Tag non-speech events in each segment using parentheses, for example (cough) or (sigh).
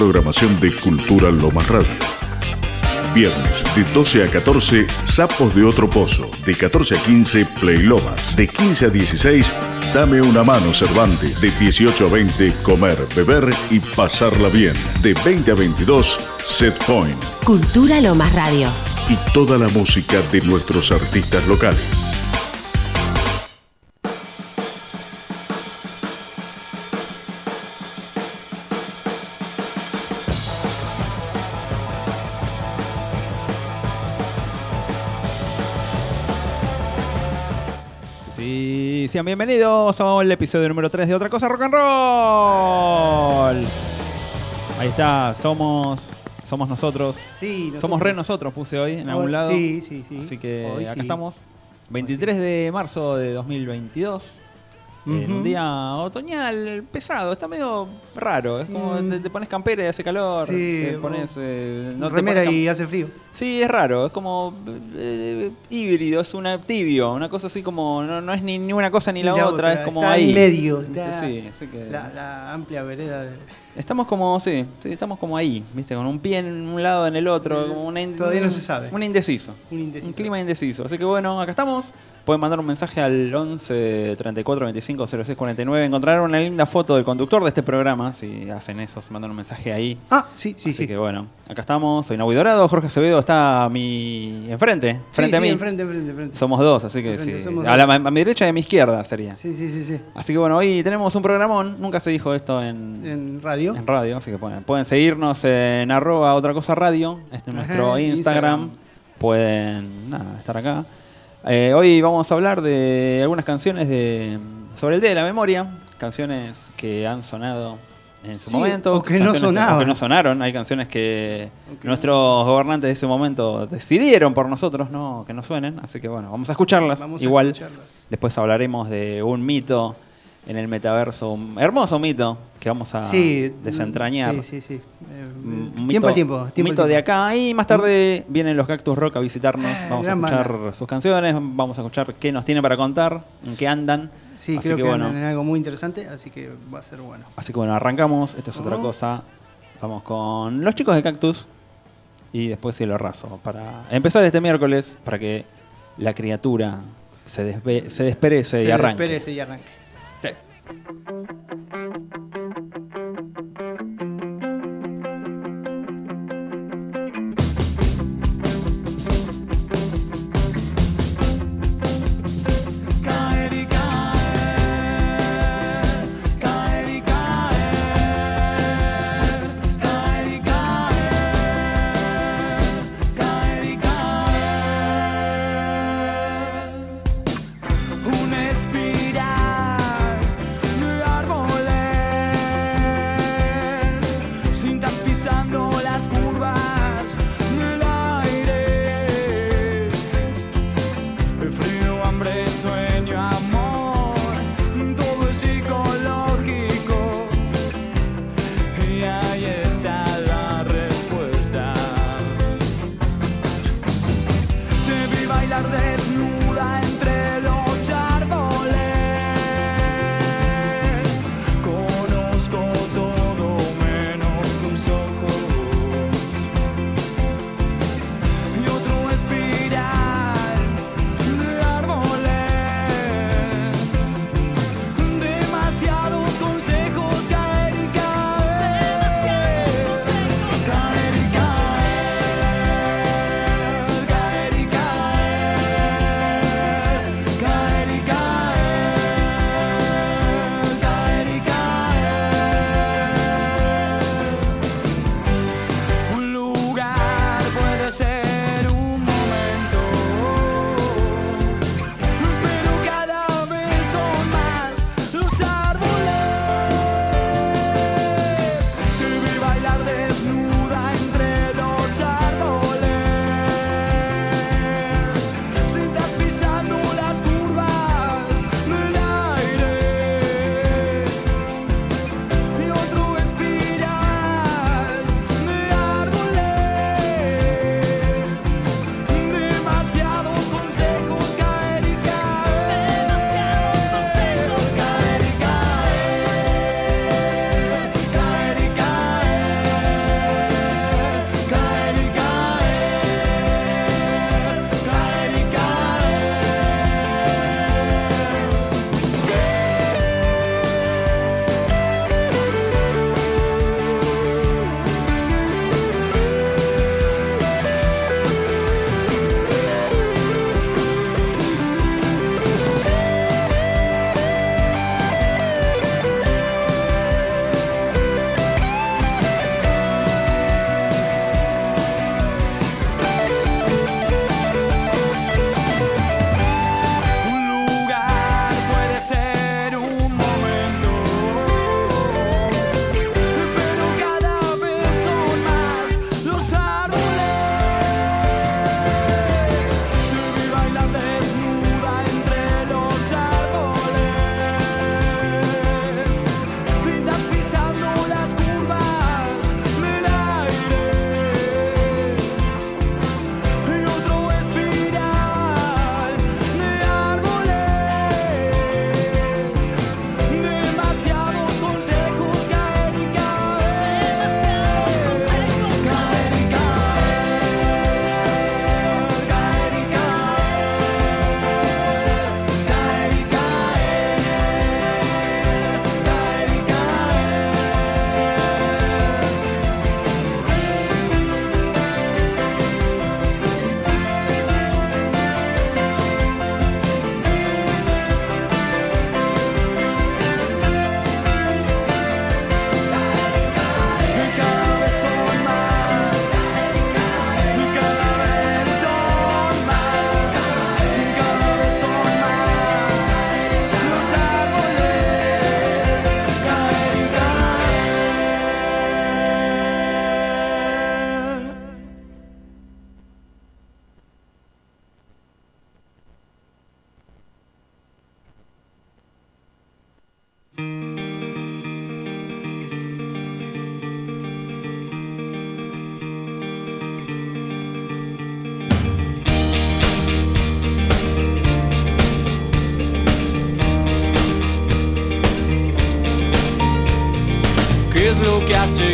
Programación de Cultura Lomas Radio. Viernes de 12 a 14, Sapos de Otro Pozo. De 14 a 15, Play Lomas. De 15 a 16, Dame una mano Cervantes. De 18 a 20, Comer, Beber y Pasarla Bien. De 20 a 22, Set Point. Cultura Lomas Radio. Y toda la música de nuestros artistas locales. Sean bienvenidos al episodio número 3 de Otra Cosa Rock and Roll. Ahí está, somos somos nosotros. Sí, Somos re nosotros, puse hoy en algún lado. Sí, sí, sí. Así que Hoy acá sí. estamos. 23 de marzo de 2022. En un día otoñal pesado, está medio raro. Es como Mm. te, te pones campera y hace calor. Sí, te pones. eh, no te Remera pones cam- y hace frío. Sí, es raro, es como eh, híbrido, es una tibio, una cosa así como no, no es ni, ni una cosa ni la, otra, es como está ahí. en medio. está Sí, así que la, la amplia vereda. de- estamos como sí, sí, estamos como ahí, ¿viste? Con un pie en un lado en el otro, como una Todavía no se sabe. Un indeciso. Un indeciso. Un clima indeciso. Así que bueno, acá estamos. Pueden mandar un mensaje al 11 34 25 06 49. Encontrarán una linda foto del conductor de este programa. Si hacen eso, se mandan un mensaje ahí. Ah, sí, sí, Así sí. que bueno, acá estamos. Soy Nahui Dorado. Jorge Acevedo está a mi enfrente, Sí, frente a sí, mí. enfrente, enfrente, enfrente. Somos dos, así que Enfrente, sí. A, la- a mi derecha y a mi izquierda sería. Sí, sí, sí, sí. Así que bueno, hoy tenemos un programón. Nunca se dijo esto en, En radio. En radio, así que pueden, pueden seguirnos en arroba otra cosa radio. Este es nuestro Ajá, Instagram. Instagram. Pueden nada, estar acá. Eh, hoy vamos a hablar de algunas canciones de sobre el Día de la Memoria. Canciones que han sonado en su Sí, momento. o que no que no sonaron. Hay canciones que nuestros gobernantes de ese momento decidieron por nosotros no que no suenen. Así que bueno, vamos a escucharlas. Vamos a Igual escucharlas. después hablaremos de un mito en el metaverso, un hermoso mito que vamos a Sí, desentrañar. Sí, sí, sí. Eh, Un tiempo mito- al tiempo. Tiempo mito de acá. Y más tarde vienen los Cactus Rock a visitarnos. Eh, Vamos a escuchar banda. sus canciones, vamos a escuchar qué nos tienen para contar, en qué andan. Sí, así creo que, que, bueno, andan en algo muy interesante, así que va a ser bueno. así que bueno, arrancamos. Esto es otra cosa. Vamos con los chicos de Cactus y después Cielo Raso. Para empezar este miércoles, para que la criatura se, despe- se desperece y Se arranque. desperece y arranque. thank you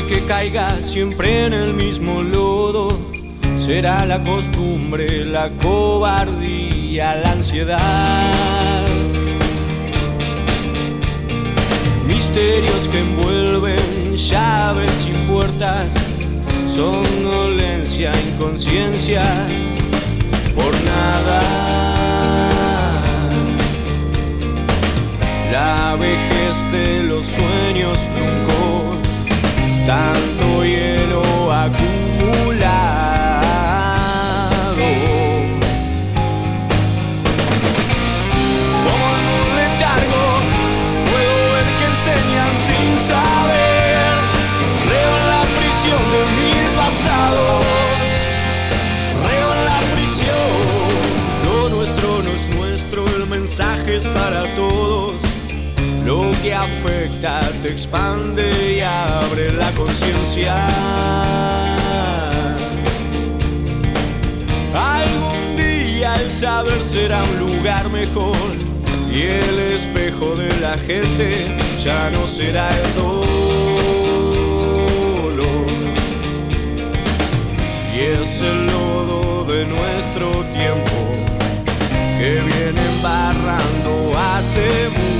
que caiga siempre en el mismo lodo? Será la costumbre, la cobardía, la ansiedad. Misterios que envuelven llaves y puertas, somnolencia, inconsciencia, por nada. La vejez de los sueños truncos, tanto hielo acumulado. Como en un letargo, puedo ver que enseñan sin saber. Leo en la prisión de mil pasados. Reo en la prisión. Lo nuestro no es nuestro, el mensaje es para todos. Lo que afecta te expande y abre la conciencia. Algún día el saber será un lugar mejor y el espejo de la gente ya no será el dolor. Y es el lodo de nuestro tiempo que viene embarrando hace mucho.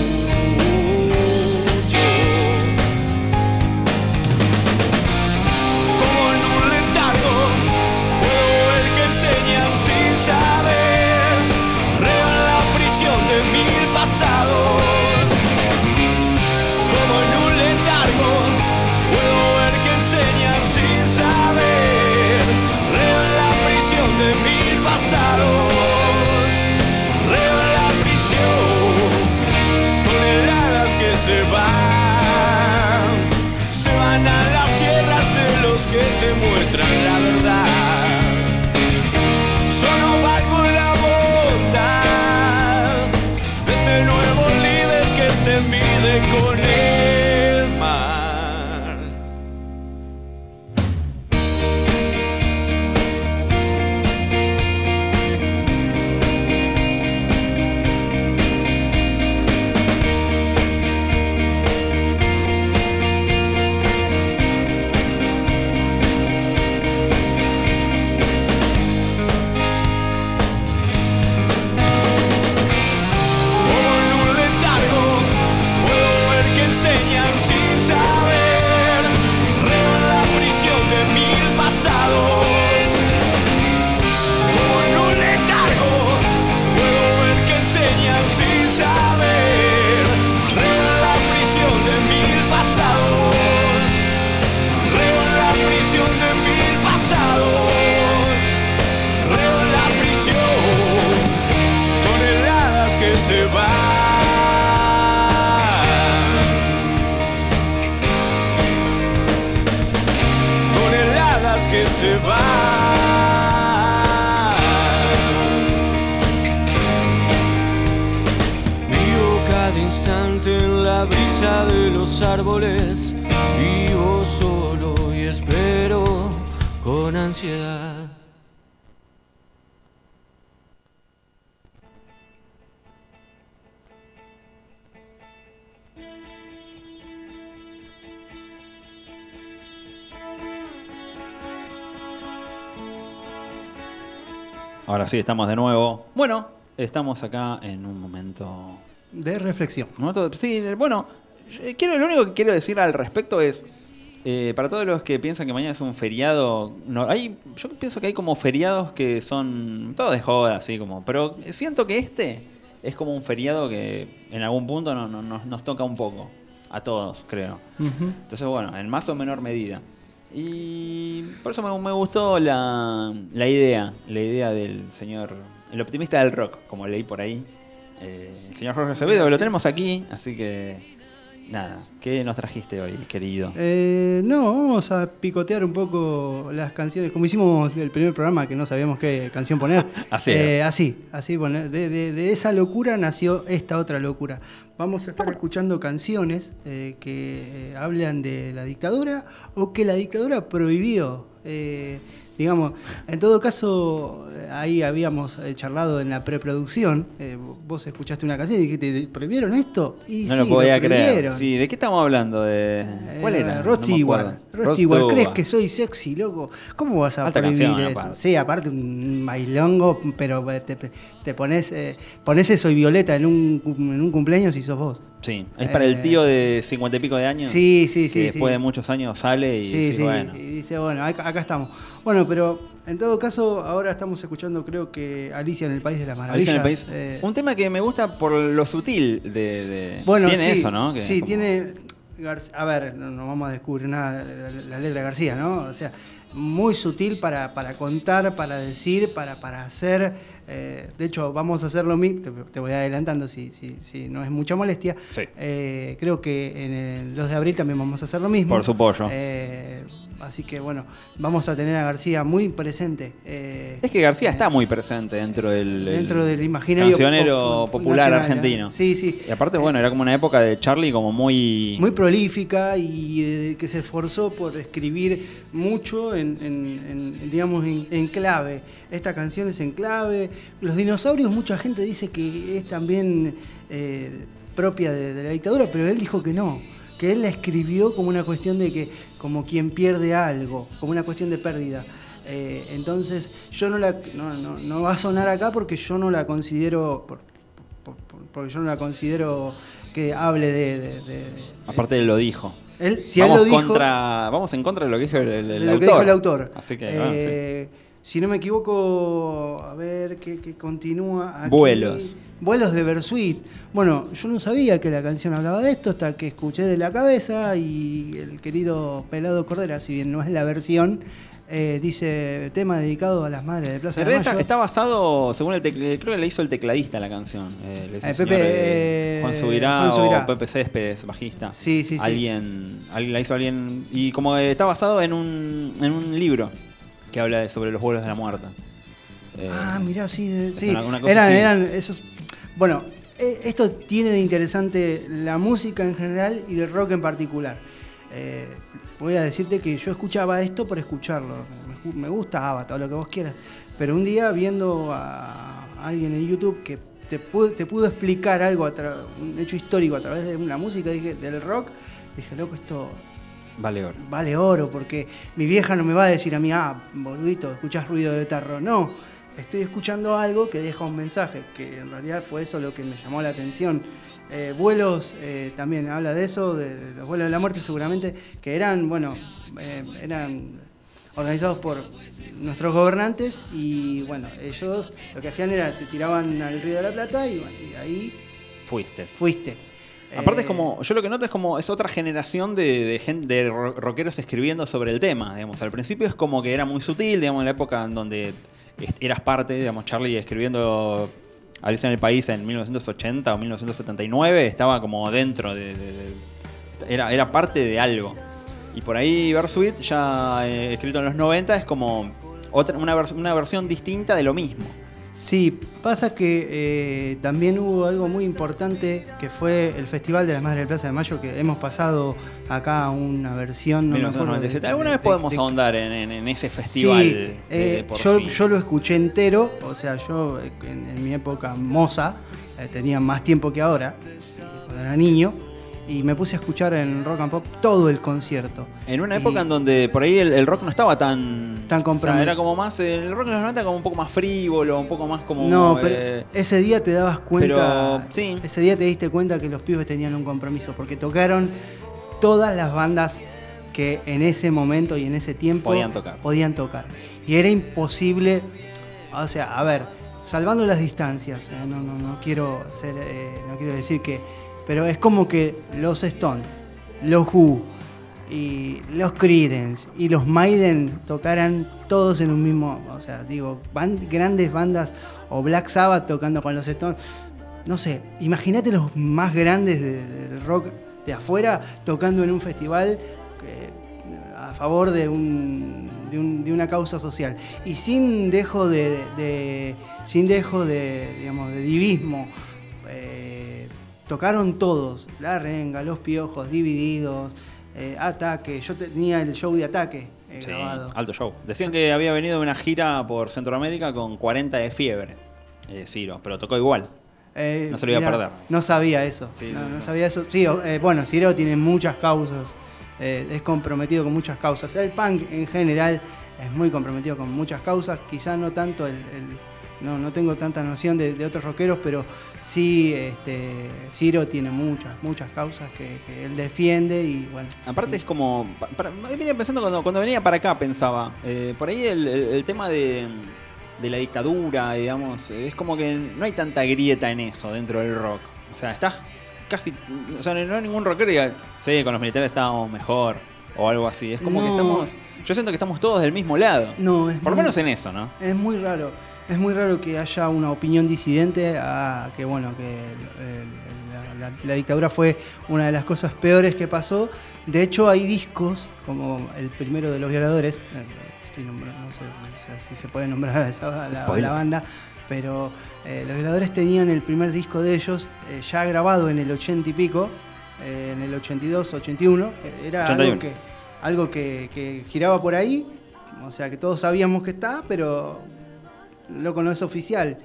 Ahora sí, estamos de nuevo. Bueno, estamos acá en un momento. De reflexión. un momento- sí, bueno, yo quiero, lo único que quiero decir al respecto es. eh, para todos los que piensan que mañana es un feriado, no, hay, yo pienso que hay como feriados que son todos de joda, así como, pero siento que este es como un feriado que en algún punto no- no- nos- nos toca un poco, a todos, creo. Ujú. Entonces, bueno, en más o menor medida. Y por eso me, gustó la, la idea, la idea del señor, el optimista del rock, como leí por ahí. Eh, el señor Jorge Acevedo, lo tenemos aquí, así que nada, ¿qué nos trajiste hoy, querido? Eh, no, vamos a picotear un poco las canciones, como hicimos el primer programa que no sabíamos qué canción poner. (laughs) Así Eh, así, así poner. De, de- de esa locura nació esta otra locura. Vamos a estar escuchando canciones eh, que eh, hablan de la dictadura o que la dictadura prohibió. Digamos, en todo caso, eh, ahí habíamos eh, charlado en la preproducción. eh, vos escuchaste una canción y dijiste, ¿prohibieron esto? Y No sí, lo podía creer. Sí, ¿de qué estamos hablando? De... ¿Cuál Eh, era? Rod No ¿crees que soy sexy, loco? ¿Cómo vas a Alta prohibir canción, eso? aparte. Sí, aparte un bailongo, pero te, te pones, eh, pones eso y Violeta en un, en un cumpleaños y sos vos. Sí, es para el tío de cincuenta y pico de años. Sí, sí, sí, Que sí. después de muchos años sale y Sí, dice, bueno. y dice, bueno, acá, acá estamos. Bueno, pero en todo caso, ahora estamos escuchando, creo que Alicia en el País de las Alicia Maravillas. en el país. eh, Un tema que me gusta por lo sutil de. de- bueno, tiene sí, eso, ¿no? Que sí, como- tiene. A ver, no, no vamos a descubrir nada la, la letra de García, ¿no? O sea, muy sutil para, para contar, para decir, para, para hacer. eh, de hecho, vamos a hacer lo mismo. Te, te voy adelantando si, si, si no es mucha molestia. Sí. Eh, creo que en el 2 de abril también vamos a hacer lo mismo. Por su pollo. Eh, así que bueno, vamos a tener a García muy presente. eh, Es que García está muy presente dentro del. dentro del imaginario cancionero pop- popular nacional, argentino. ¿eh? Sí, sí. Y aparte, bueno, era como una época de Charlie como muy. Muy prolífica y eh, que se esforzó por escribir mucho en, en- en, digamos, en, en clave. Esta canción es en clave. Los dinosaurios, mucha gente dice que es también eh, propia de, de la dictadura, pero él dijo que no. Que él la escribió como una cuestión de que, como quien pierde algo, como una cuestión de pérdida. Eh, entonces, yo no la. No, no- no va a sonar acá porque yo no la considero. por- por- por- porque yo no la considero que hable de- de- de, Aparte él lo dijo. él, si vamos, él lo dijo, contra, vamos en contra de lo que dijo el, el- el de lo autor. que dijo el autor. Así que, Eh, bueno, sí. Si no me equivoco, a ver qué, qué continúa aquí. Vuelos. Vuelos de Bersuit. Bueno, yo no sabía que la canción hablaba de esto hasta que escuché de la cabeza y el querido Pelado Cordera, si bien no es la versión, eh, dice tema dedicado a las madres de Plaza de Mayo. está, está basado, según el creo que le hizo el tecladista la canción. eh, le hizo Eh, el Pepe, eh, eh, Juan Subirá Juan Subirá. o Pepe Céspedes, bajista. Sí, sí, sí. Alguien, alguien la hizo alguien. Y como está basado en un, en un libro que habla de- sobre los vuelos de la muerte. Eh, Ah, mirá, sí, de- sí. una- una cosa eran, así. eran esos. Bueno, eh, esto tiene de interesante la música en general y el rock en particular. Eh, voy a decirte que yo escuchaba esto por escucharlo. Me, gusta Avatar, lo que vos quieras. Pero un día viendo a alguien en YouTube que te pudo, te pudo explicar algo, un hecho histórico a través de una música dije, del rock, dije, loco, esto Vale oro. vale oro, porque mi vieja no me va a decir a mí, ah, boludito, escuchás ruido de tarro. No, estoy escuchando algo que deja un mensaje, que en realidad fue eso lo que me llamó la atención. Eh, vuelos eh, también habla de eso, de, de los vuelos de la muerte seguramente, que eran, bueno, eh, eran organizados por nuestros gobernantes y bueno, ellos lo que hacían era te tiraban al río de la Plata y, bueno, y ahí Fuiste. fuiste. Aparte Eh, es como, yo lo que noto es como, es otra generación de, de, gen- de ro- rockeros escribiendo sobre el tema, digamos. Al principio es como que era muy sutil, digamos, en la época en donde eras parte, digamos, Charlie escribiendo Alicia en el País en 1980 o 1979, estaba como dentro de... de- de- era, era parte de algo. Y por ahí Versuit, ya eh, escrito en los 90, es como otra, una, vers- una versión distinta de lo mismo. Sí, pasa que eh, también hubo algo muy importante que fue el Festival de las Madres de Plaza de Mayo, que hemos pasado acá una versión, no me acuerdo. de- 1997. Alguna de- vez podemos de- ahondar en, en- en ese festival. Sí, de- eh, de por yo, sí. yo lo escuché entero, o sea, yo eh, en, en mi época moza, eh, tenía más tiempo que ahora, cuando era niño, y me puse a escuchar en Rock and Pop todo el concierto. En una Y- época en donde por ahí el, el rock no estaba tan. Tan o sea, comprometido. era como más. El rock en los 90 como un poco más frívolo, un poco más como. No, pero eh, ese día te dabas cuenta. pero, sí. Ese día te diste cuenta que los pibes tenían un compromiso, porque tocaron todas las bandas que en ese momento y en ese tiempo Podían tocar. podían tocar. Y era imposible. O sea, a ver, salvando las distancias, eh, no, no, no quiero ser, eh, no quiero decir que. Pero es como que los Stones, los Who y los Creedence y los Maiden tocaran todos en un mismo, o sea, digo, grandes bandas o Black Sabbath tocando con los Stones. No sé, imagínate los más grandes de- del rock de afuera tocando en un festival eh, a favor de, un, de, un- de una causa social y sin dejo de, de- sin dejo de digamos de divismo eh, tocaron todos la renga los piojos divididos eh, Ataque. Yo tenía el show de Ataque eh, Sí, grabado. alto show. Decían que había venido de una gira por Centroamérica con 40 de fiebre, eh, Ciro, pero tocó igual. Eh, No se lo iba a perder. No sabía eso. Sí, no, sabía eso. Sí, bueno, Ciro tiene muchas causas. es comprometido con muchas causas. El punk en general es muy comprometido con muchas causas. Quizás no tanto el. el- no, no tengo tanta noción de, de otros rockeros, pero sí, este, Ciro tiene muchas, muchas causas que, que él defiende y bueno. Aparte es como... pa- para- venía pensando cuando, cuando venía para acá, pensaba, eh, por ahí el, el- el tema de, de la dictadura, digamos, es como que no hay tanta grieta en eso dentro del rock. O sea, estás casi... O sea, no hay ningún rockero que diga, sí, con los militares estábamos mejor, o algo así. Es como que estamos... Yo siento que estamos todos del mismo lado. No, es Por lo menos en eso, ¿no? Es muy raro. Es muy raro que haya una opinión disidente a que bueno que el- el- la, la- la dictadura fue una de las cosas peores que pasó. De hecho hay discos como el primero de los violadores. eh, estoy nombrando- no sé, si se puede nombrar a, esa, la, la banda, pero eh, los violadores tenían el primer disco de ellos eh, ya grabado en el 80 y pico, eh, en el 82, 81. eh, Era 81. algo que algo que, que giraba por ahí, o sea que todos sabíamos que está, pero loco no es oficial.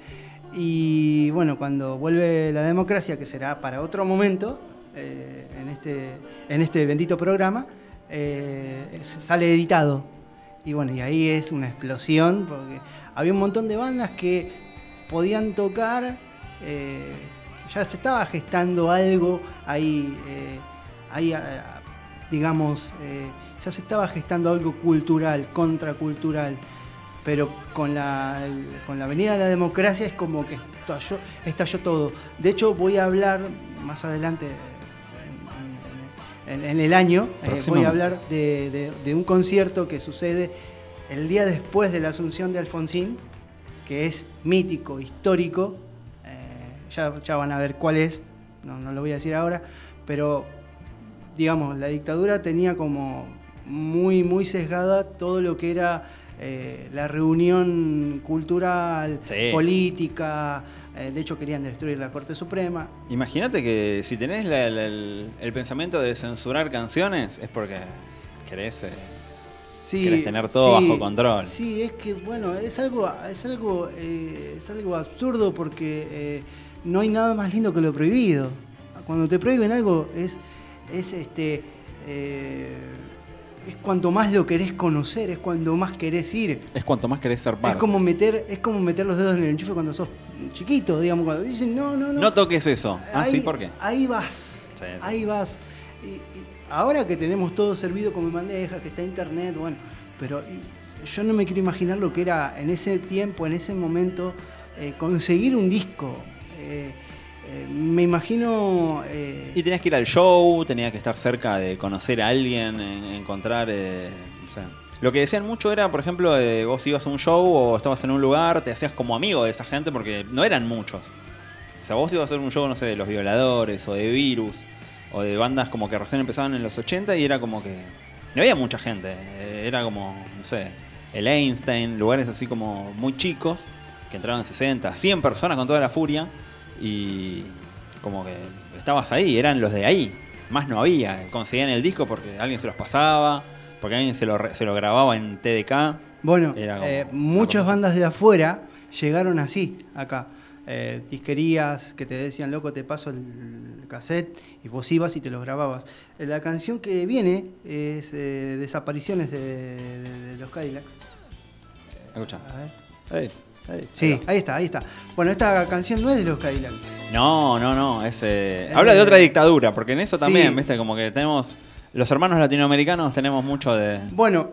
Y bueno, cuando vuelve la democracia, que será para otro momento, eh, en, este, en este bendito programa, eh, sale editado. Y bueno, y ahí es una explosión, porque había un montón de bandas que podían tocar, eh, ya se estaba gestando algo ahí, ahí ah, digamos, ya se estaba gestando algo cultural, contracultural, pero con la, con la venida de la democracia es como que estalló, estalló todo. De hecho, voy a hablar más adelante en, en- en- en el año, eh, voy a hablar de, de- de un concierto que sucede el día después de la asunción de Alfonsín, que es mítico, histórico, eh, ya, ya van a ver cuál es, no, no lo voy a decir ahora, pero digamos, la dictadura tenía como muy, muy sesgada todo lo que era eh, la reunión cultural, Sí. política, eh, de hecho querían destruir la Corte Suprema. Imagínate que si tenés la- la- el, el pensamiento de censurar canciones es porque querés... eh, Sí, Querés tener todo bajo control. Sí, es que bueno, es algo, es algo, eh, es algo absurdo porque no hay nada más lindo que lo prohibido. Cuando te prohíben algo es, es este, es cuanto más lo querés conocer, es cuando más querés ir. es cuanto más querés ser parte. Es como meter, es como meter los dedos en el enchufe cuando sos chiquito, digamos, cuando dicen no, no, no. No toques eso. Ah, ahí, sí, ¿por qué? Ahí vas. Sí, sí. Ahí vas. Y, y ahora que tenemos todo servido como bandeja, que está internet, bueno, pero yo no me quiero imaginar lo que era en ese tiempo, en ese momento, eh, conseguir un disco. Eh, eh, me imagino. eh, Y tenías que ir al show, tenías que estar cerca de conocer a alguien, en- encontrar, eh, no sé. Lo que decían mucho era, por ejemplo, vos ibas a un show o estabas en un lugar, te hacías como amigo de esa gente porque no eran muchos. O sea, vos ibas a hacer un show, no sé, de Los Violadores o de Virus o de bandas como que recién empezaban en los 80 y era como que no había mucha gente. Era como, no sé, el Einstein, lugares así como muy chicos que entraban 60, 100 personas con toda la furia y como que estabas ahí, eran los de ahí. Más no había, conseguían el disco porque alguien se los pasaba, porque alguien se lo, se lo grababa en TDK. Bueno, eh, muchas bandas de afuera llegaron así, acá. Eh, disquerías que te decían, loco, te paso el cassette y vos ibas y te los grababas. Eh, la canción que viene es eh, Desapariciones de, de- de los Cadillacs. Escucha. A ver. Ahí, ahí, Sí, ahí está, ahí está. Bueno, esta canción no es de los Cadillacs. No, no, no. Es, eh, Eh, habla de otra dictadura, porque en eso sí. también, viste, como que tenemos. Los hermanos latinoamericanos tenemos mucho de. Bueno,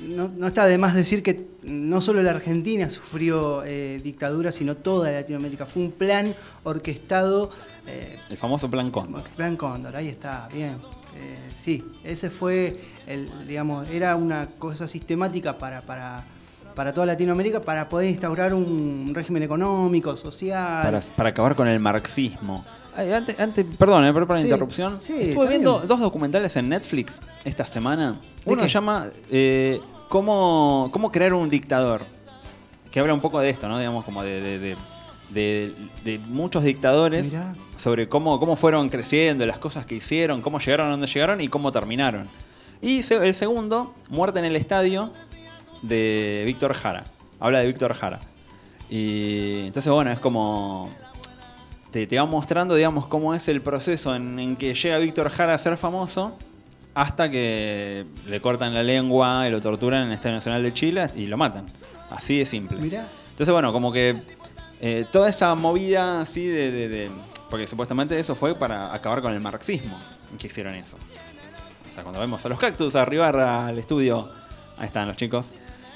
no, no está de más decir que no solo la Argentina sufrió eh, dictadura, sino toda Latinoamérica. Fue un plan orquestado. eh, El famoso plan Cóndor. Plan Cóndor, ahí está, bien. Sí, ese fue, el, digamos, era una cosa sistemática para, para, para toda Latinoamérica para poder instaurar un régimen económico, social. Para, para acabar con el marxismo. Ay, antes, antes, perdón, eh, perdón por la Sí, interrupción. sí, Estuve viendo bien. dos documentales en Netflix esta semana. ¿De Uno se llama eh, ¿cómo, ¿Cómo crear un dictador? Que habla un poco de esto, ¿no? Digamos, como de, de- de- de, de muchos dictadores Mirá. sobre cómo, cómo fueron creciendo, las cosas que hicieron, cómo llegaron a donde llegaron y cómo terminaron. Y se- el segundo, Muerte en el Estadio, de Víctor Jara. Habla de Víctor Jara. Y entonces, bueno, es como. Te, te va mostrando, digamos, cómo es el proceso en, en que llega Víctor Jara a ser famoso hasta que le cortan la lengua y lo torturan en el Estadio Nacional de Chile y lo matan. Así de simple. Mirá. Entonces, bueno, como que eh, toda esa movida así de, de- de- Porque supuestamente eso fue para acabar con el marxismo que hicieron eso. O sea, cuando vemos a los cactus arribar al estudio, ahí están los chicos.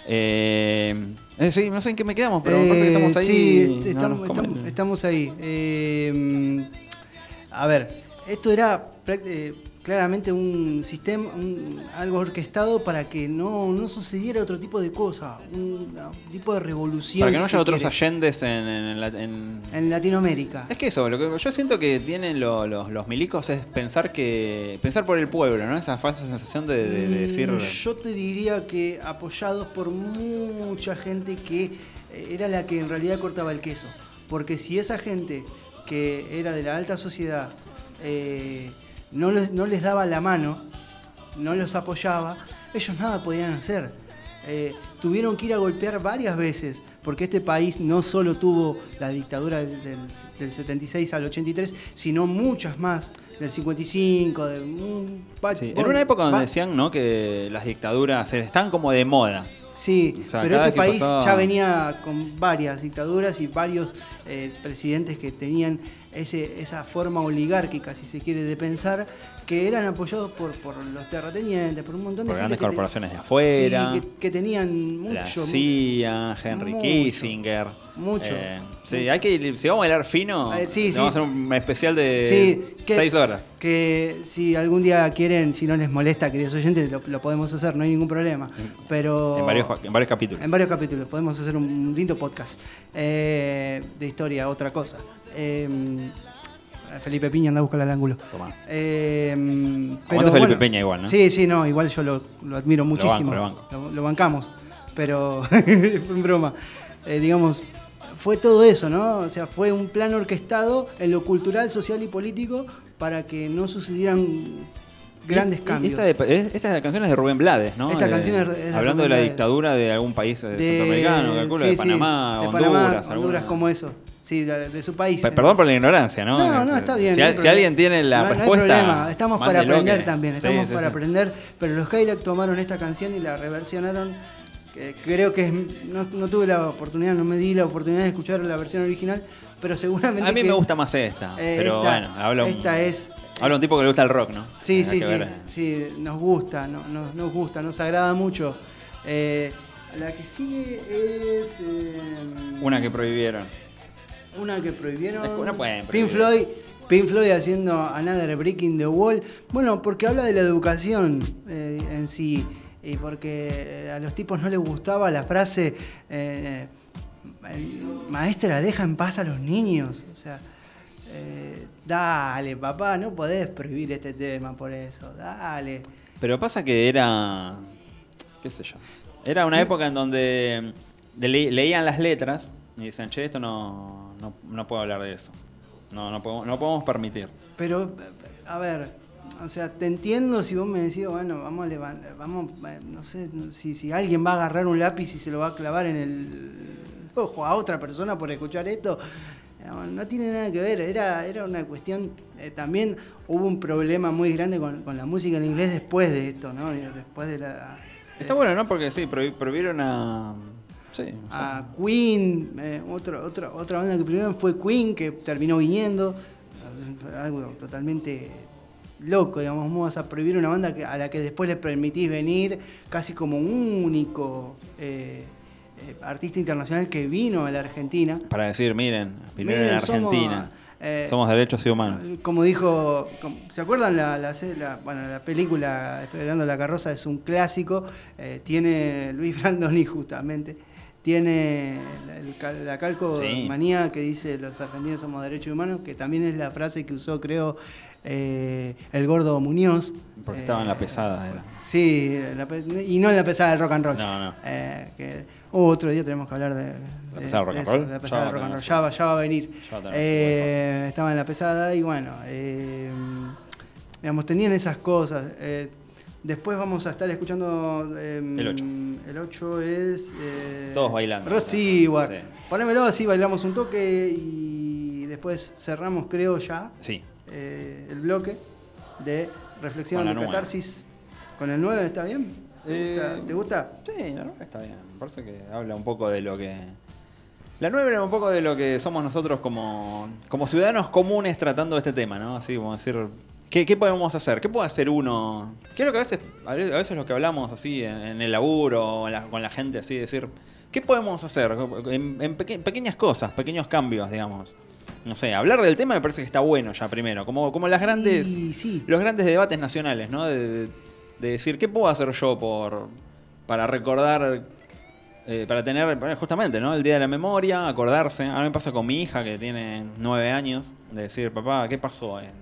Eh, eh, sí, no sé en qué me quedamos, pero me parece que estamos ahí. Sí, estamos, estamos- estamos ahí. Eh, a ver, esto era eh, claramente un sistema, un- algo orquestado para que no, no sucediera otro tipo de cosa, un, un tipo de revolución. Para que no si haya otros quiere, allendes en, en la- en- en Latinoamérica. Es que eso, lo que yo siento que tienen lo- los, los milicos es pensar que pensar por el pueblo, ¿no? Esa falsa sensación de, de- de decir... Mm, Yo te diría que apoyados por mucha gente que eh, era la que en realidad cortaba el queso. Porque si esa gente que era de la alta sociedad eh, no, les, no les daba la mano, no los apoyaba, ellos nada podían hacer. Eh, tuvieron que ir a golpear varias veces, porque este país no solo tuvo la dictadura del, del- del 76 al 83, sino muchas más, del 55, de un pa- Sí, en una época donde decían ¿no? que las dictaduras están como de moda. Sí, O sea, pero este país pasaba- ya venía con varias dictaduras y varios eh, presidentes que tenían ese, esa forma oligárquica, si se quiere, de pensar, que eran apoyados por, por los terratenientes, por un montón de Por gente grandes te- corporaciones de afuera. Sí, que, que tenían la mucho. CIA, Henry mucho, Kissinger. Mucho, Eh, sí, mucho. hay que si vamos a hablar fino, Eh, sí, sí. vamos a hacer un especial de Sí, que- seis horas. Que si algún día quieren, si no les molesta, queridos oyentes, lo, lo podemos hacer, no hay ningún problema. Pero En varios, en varios capítulos. En varios capítulos, podemos hacer un lindo podcast eh, de historia, otra cosa. Eh, Felipe Piña anda a buscar el ángulo. Tomá. Eh, Aguante Felipe Peña igual, ¿no? Sí, sí, no, igual yo lo, lo admiro muchísimo. banco, lo banco. Lo, lo bancamos, pero (laughs) en broma. Eh, digamos, fue todo eso, ¿no? O sea, fue un plan orquestado en lo cultural, social y político para que no sucedieran grandes cambios. Esta, de, es- esta canción es de Rubén Blades, ¿no? Esta De- canción es de- es de Hablando Rubén de la dictadura de algún país eh, De- centroamericano, calculo, sí, de sí, Panamá, de Honduras. Panamá, alguna. Honduras como eso. Sí, de, de su país. Pe- Perdón por la ignorancia, ¿no? No, no, Es- está bien. Si, no si alguien tiene la No hay- no hay respuesta. problema, Estamos para aprender que- también, Sí, estamos sí, para sí. aprender. Pero los Cadillac tomaron esta canción y la reversionaron. Que creo que es- no, no tuve la oportunidad, no me di la oportunidad de escuchar la versión original, pero seguramente. A mí que- me gusta más esta. eh, pero esta- bueno, habla un, esta es. habla un tipo que le gusta el rock, ¿no? Sí, Hay sí, sí, ver, sí, nos gusta, no- no- nos gusta, nos agrada mucho. Eh, la que sigue es. eh, Una que prohibieron. Una que prohibieron. Una pueden Pink. Floyd. Pink Floyd haciendo Another Breaking the Wall. Bueno, porque habla de la educación en sí. Y porque a los tipos no les gustaba la frase. eh, eh, Maestra, deja en paz a los niños. O sea. eh, dale, papá, no podés prohibir este tema por eso. Dale. Pero pasa que era. ¿Qué sé yo? Era una época en donde de- le- leían las letras y decían, che, esto no, no, no puedo hablar de eso. No, no podemos, no podemos permitir. Pero, a ver, o sea, te entiendo si vos me decís, bueno, vamos a levantar, vamos, eh, no sé, si, si alguien va a agarrar un lápiz y se lo va a clavar en el ojo a otra persona por escuchar esto, no tiene nada que ver, era, era una cuestión, eh, también hubo un problema muy grande con, con la música en inglés después de esto, ¿no? Después de la... Está bueno, ¿no? Porque sí, prohi- prohibieron a. Sí. a Queen, eh, otro, otra otra banda que primero fue Queen, que terminó viniendo, algo totalmente loco, digamos, ¿cómo vas a prohibir una banda a la que después le permitís venir casi como un único eh, eh, artista internacional que vino a la Argentina? Para decir, miren, Miren, en Argentina. somos, eh, Somos derechos y humanos. Como dijo, ¿se acuerdan la, la, la- bueno, la película Esperando la carroza es un clásico, tiene Luis Brandoni justamente, tiene la, el cal- la calco Sí. manía que dice los argentinos somos derechos humanos, que también es la frase que usó, creo, eh, el gordo Muñoz. Porque estaba en la Eh, pesada, era. Sí, la y no en la pesada del rock and roll. No, no. Eh, otro día tenemos que hablar de, ¿La pesada del rock and roll? la pesada del rock and roll. Ya va, ya va a venir. Va a estaba en la pesada y bueno, digamos, tenían esas cosas. Después vamos a esestar escuchando. eh, El ocho. El 8 es. eh, Todos bailando. Stewart. Sí. Ponémelo así, bailamos un toque y después cerramos, creo ya, Sí. Eh, el bloque de reflexión de catarsis. ¿Con el 9 está bien? ¿Te Eh, gusta? ¿Te gusta? Sí, la 9 está bien. Me parece que habla un poco de lo que. La 9 habla un poco de lo que somos nosotros como, como ciudadanos comunes tratando este tema, ¿no? Así como decir. ¿Qué, qué podemos hacer? ¿Qué puede hacer uno? Creo que a veces, a veces a veces lo que hablamos así en, en el laburo o en la- con la gente, así, decir, ¿qué podemos hacer? En, en peque- pequeñas cosas, pequeños cambios, digamos. No sé, hablar del tema me parece que está bueno ya primero. Como, como las grandes Y sí. los grandes debates nacionales, ¿no? De, de- de decir, ¿qué puedo hacer yo por para recordar, eh, para tener, bueno, justamente, ¿no? El Día de la Memoria, acordarse. A mí me pasa con mi hija que tiene nueve años, de decir, papá, ¿qué pasó? En,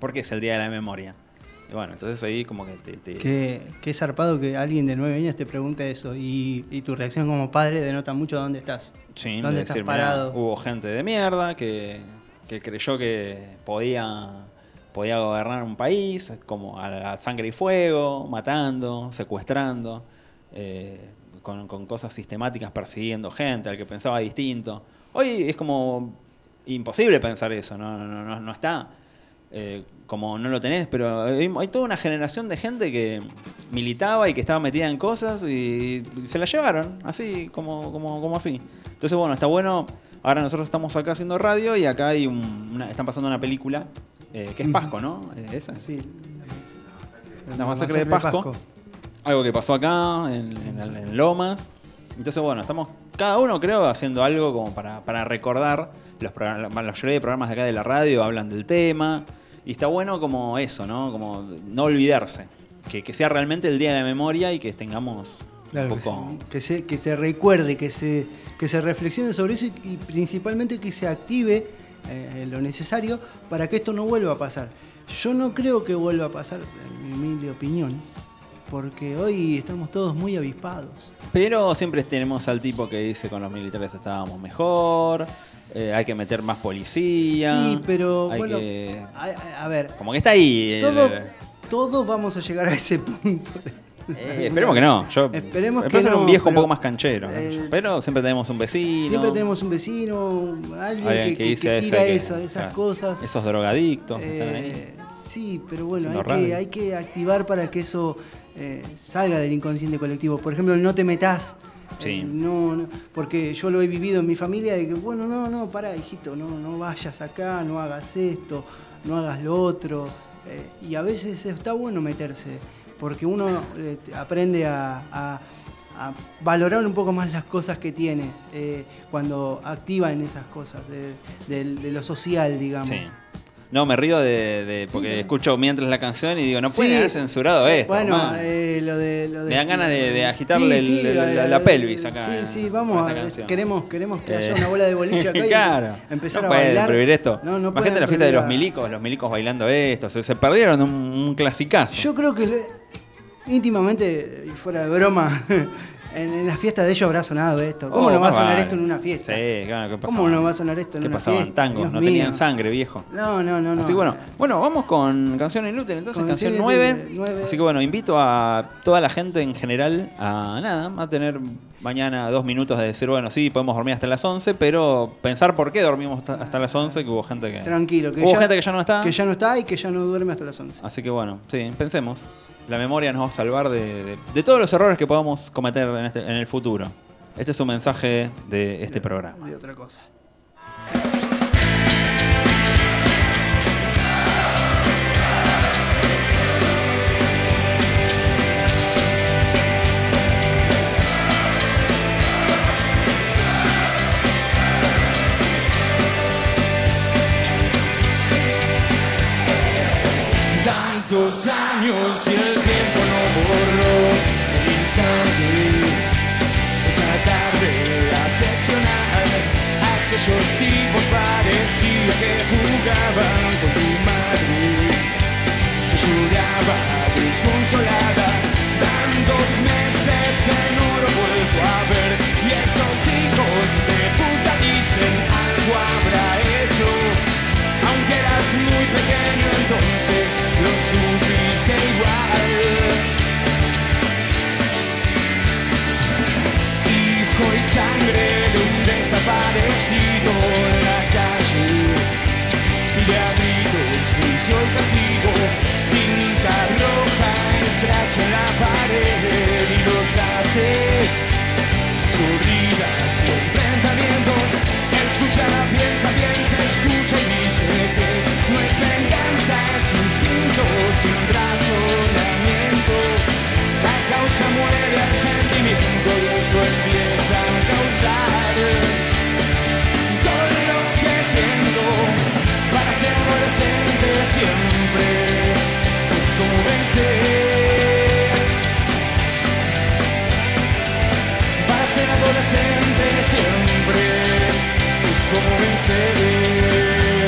¿Por qué es el Día de la Memoria? Y bueno, entonces ahí como que te... te- Qué, qué zarpado que alguien de 9 años te pregunte eso y, y tu reacción como padre denota mucho dónde estás. Sí, ¿Dónde de estás decir, parado? hubo gente de mierda que, que creyó que podía, podía gobernar un país como a la sangre y fuego, matando, secuestrando, eh, con, con cosas sistemáticas persiguiendo gente, al que pensaba distinto. Hoy es como imposible pensar eso, no, no, no, no está eh, como no lo tenés, pero hay, hay toda una generación de gente que militaba y que estaba metida en cosas y, se la llevaron, así como, como, como así. Entonces, bueno, está bueno. Ahora nosotros estamos acá haciendo radio y acá hay un- una, están pasando una película eh, que es Pasco, ¿no? Eh, esa. Sí. La masacre de Pasco. Algo que pasó acá en, en- en Lomas. Entonces, bueno, estamos cada uno, creo, haciendo algo como para, para recordar. Los la mayoría de programas de acá de la radio hablan del tema. Y está bueno como eso, ¿no? Como no olvidarse. Que, que sea realmente el día de la memoria y que tengamos Claro, un poco. que, se, que se recuerde, que se, que se reflexione sobre eso y, y principalmente que se active eh, lo necesario para que esto no vuelva a pasar. Yo no creo que vuelva a pasar, en mi humilde opinión, porque hoy estamos todos muy avispados. Pero siempre tenemos al tipo que dice con los militares estábamos mejor, eh, hay que meter más policía. Sí, pero hay bueno, que- a, ver, Como que está ahí. eh, todo- eh, todos vamos a llegar a ese punto. Eh, esperemos que no. Yo Esperemos que no, un viejo un pero, poco más canchero. eh, pero siempre tenemos un vecino. Siempre tenemos un vecino, alguien, alguien que, que- dice que eso, tira que- eso, esas claro, cosas. Esos drogadictos que están ahí. Eh, sí, pero bueno, hay que activar para que eso eh, salga del inconsciente colectivo. Por ejemplo, no te metas. Sí. eh, no, no, porque yo lo he vivido en mi familia de que, bueno, no, no, pará, hijito, no, no vayas acá, no hagas esto, no hagas lo otro. Eh, y a veces está bueno meterse, porque uno eh, aprende a, a- a valorar un poco más las cosas que tiene cuando activa en esas cosas, de, de- de lo social, digamos. Sí. No, me río de, de- porque escucho mientras la canción y digo, no pueden Sí. haber censurado esto. Bueno, eh, lo de, lo de- Me dan ganas de- de agitarle el- el- la- la pelvis acá, Sí, eh, sí, vamos. a- queremos, queremos que haya Eh, una bola de boliche acá (laughs) y claro. empezar no a pueden bailar. prohibir esto. No, no Imagínate la fiesta de los milicos, los milicos bailando esto. Se, se perdieron un, un clasicazo. Yo creo que le- íntimamente, y fuera de broma, (laughs) en, en las fiestas de ellos habrá sonado esto. ¿Cómo Oh, no va a sonar esto en una fiesta? Sí, claro, ¿qué ¿Cómo no va a sonar esto en ¿Qué una pasaban? fiesta? Tangos, Dios no mío. tenían sangre, viejo. No, no, no, no. Así que bueno, bueno, vamos con canción inútil, entonces Con canción Canción 9. Inútil, nueve. Así que bueno, invito a toda la gente en general a nada, a tener mañana dos minutos de decir, bueno, sí, podemos dormir hasta las 11, pero pensar por qué dormimos hasta, hasta las 11, que hubo gente que... Tranquilo, que hubo ya, gente que ya no está. Que ya no está y que ya no duerme hasta las 11. Así que bueno, sí, pensemos. La memoria nos va a salvar de, de- de todos los errores que podamos cometer en, este- en el futuro. Este es un mensaje de este programa. De otra cosa. Tantos años y el tiempo no borró el instante, esa tarde Aquellos tipos parecía que jugaban con tu madre. Lloraba desconsolada, dan dos meses que no lo he vuelto a ver. Y estos hijos de puta dicen algo habrá hecho. Aunque eras muy pequeño entonces lo supiste igual. Hijo y sangre de un desaparecido en la calle de hábitos juicio y castigo tinta roja escracha en la pared y los gases escurridas y enfrentamientos escucha, piensa, piensa, escucha y dice que no es venganza, es instinto sin razonamiento. La causa muere al sentimiento y esto empieza a causar todo lo que siento. Para ser adolescente siempre es como vencer. Para ser adolescente siempre vencer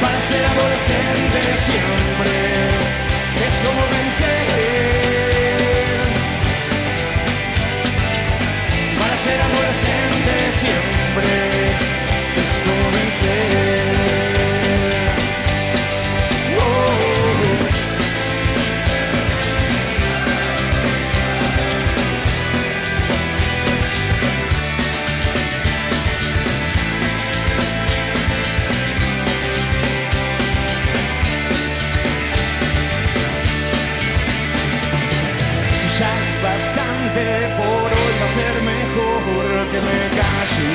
para ser adolescente siempre es como vencer. Para ser adolescente siempre es como vencer por hoy va a ser mejor que me calle.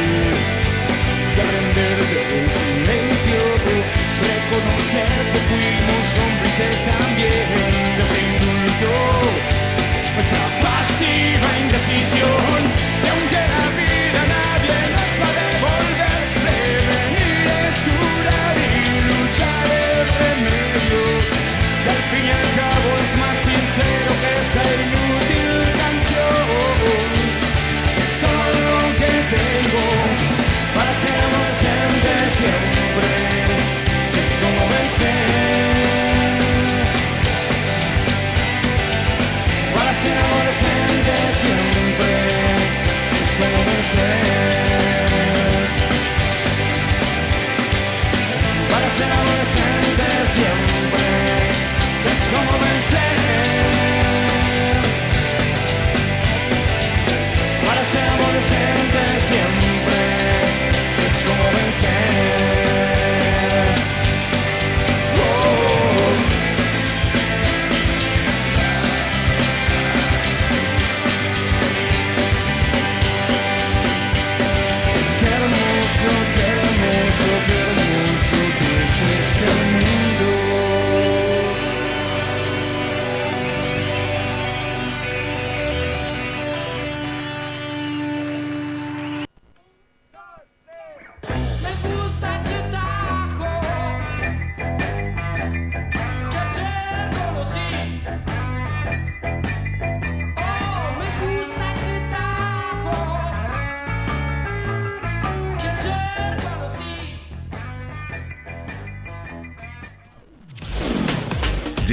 Y aprender del silencio reconocer que fuimos cómplices también. De ese indulto nuestra pasiva indecisión. Y aunque la vida nadie nos va a devolver prevenir es curar y luchar el remedio que al fin y al cabo es más sincero que esta para ser adolescente siempre es vencer para ser adolescente siempre es como vencer para ser adolescente siempre es como vencer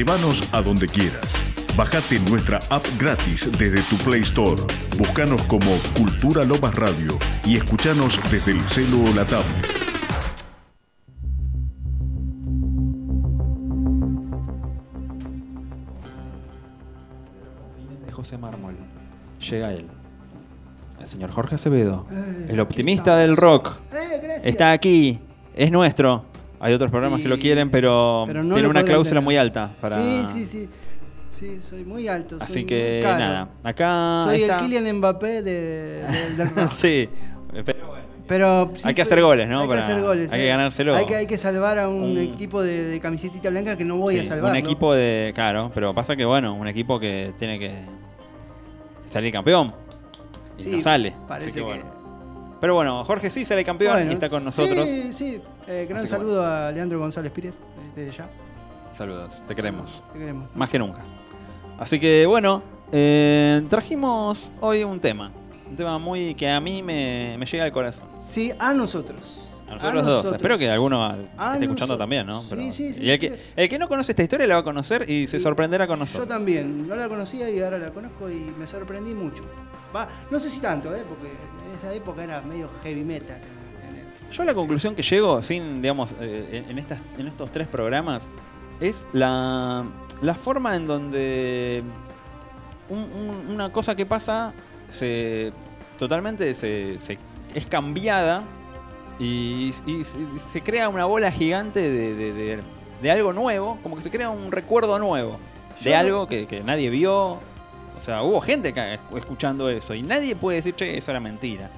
Llévanos a donde quieras. Bajate nuestra app gratis desde tu Play Store. Búscanos como Cultura Lomas Radio y escuchanos desde el celu o la tablet. de José Mármol. Llega él. El señor Jorge Acevedo. Eh, el optimista del rock. Eh. Está aquí. Es nuestro. Hay otros programas que lo quieren, pero, pero no tiene una cláusula tener. muy alta. Para... Sí, sí, sí. Sí, soy muy alto. soy Así muy que caro. nada. Acá. Soy está. el Kylian Mbappé de- de- del rock. (laughs) sí. Pero bueno. Pero Hay que hacer goles, ¿no? Hay Para- que hacer goles. hay que eh. ganárselo. Hay que, hay que salvar a un, Un- equipo de, de camisetita blanca que no voy Sí, a salvar. Un equipo de. Claro, pero pasa que bueno, un equipo que tiene que salir campeón. Y Sí, no sale. parece Así que, que- bueno. Pero bueno, Jorge sí sale campeón y está con nosotros. Sí, sí. Eh, gran Así saludo a Leandro González Pires desde ya. Saludos, te queremos. Te queremos. Más que nunca. Así que bueno, eh, trajimos hoy un tema. Un tema muy que a mí me, me llega al corazón. Sí, a nosotros. A nosotros dos. Espero que alguno esté escuchando también, ¿no? Sí, sí, sí, y el que, sí. el que no conoce esta historia la va a conocer y se sorprenderá con nosotros. Yo también, no la conocía y ahora la conozco y me sorprendí mucho. Va, no sé si tanto, ¿eh? porque en esa época era medio heavy metal. Yo la conclusión que llego, sin, digamos, eh, en, estas, en estos tres programas, es la, la forma en donde un- un- una cosa que pasa se totalmente se, se- es cambiada y, y se, crea una bola gigante de, de- de- de algo nuevo, como que se crea un recuerdo nuevo de Yo- algo que, que nadie vio. O sea, hubo gente escuchando eso y nadie puede decir, che, eso era mentira.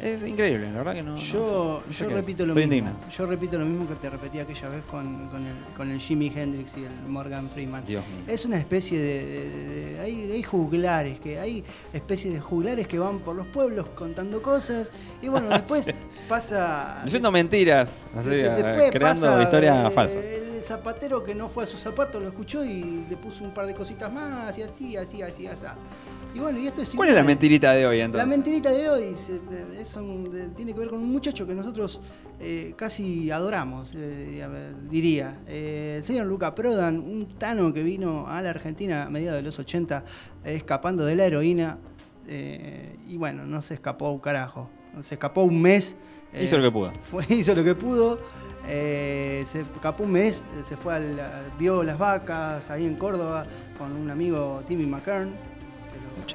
Es increíble, la verdad que no. Yo, no sé yo repito lo estoy mismo. indignado. Yo repito lo mismo que te repetí aquella vez con, con el, con el Jimi Hendrix y el Morgan Freeman. Dios mío. Es una especie de. de- de- hay, hay juglares, que hay especies de juglares que van por los pueblos contando cosas. Y bueno, después pasa. Diciendo mentiras, así, después creando pasa, historias eh, falsas. El zapatero que no fue a su zapato lo escuchó y le puso un par de cositas más, y así, así, así, así. Y bueno, y esto es ¿Cuál es la mentirita de hoy La entonces? mentirita de hoy se- es un- de- tiene que ver con un muchacho que nosotros eh, casi adoramos, eh, diría. Eh, el señor Luca Prodan, un tano que vino a la Argentina a mediados de los 80 eh, escapando de la heroína eh, y bueno, no se escapó un carajo. Se escapó un mes. eh, Hizo lo que pudo. fue- (laughs) hizo lo que pudo. eh, se escapó un mes, eh, se fue al, vio las vacas ahí en Córdoba con un amigo Timmy McKern.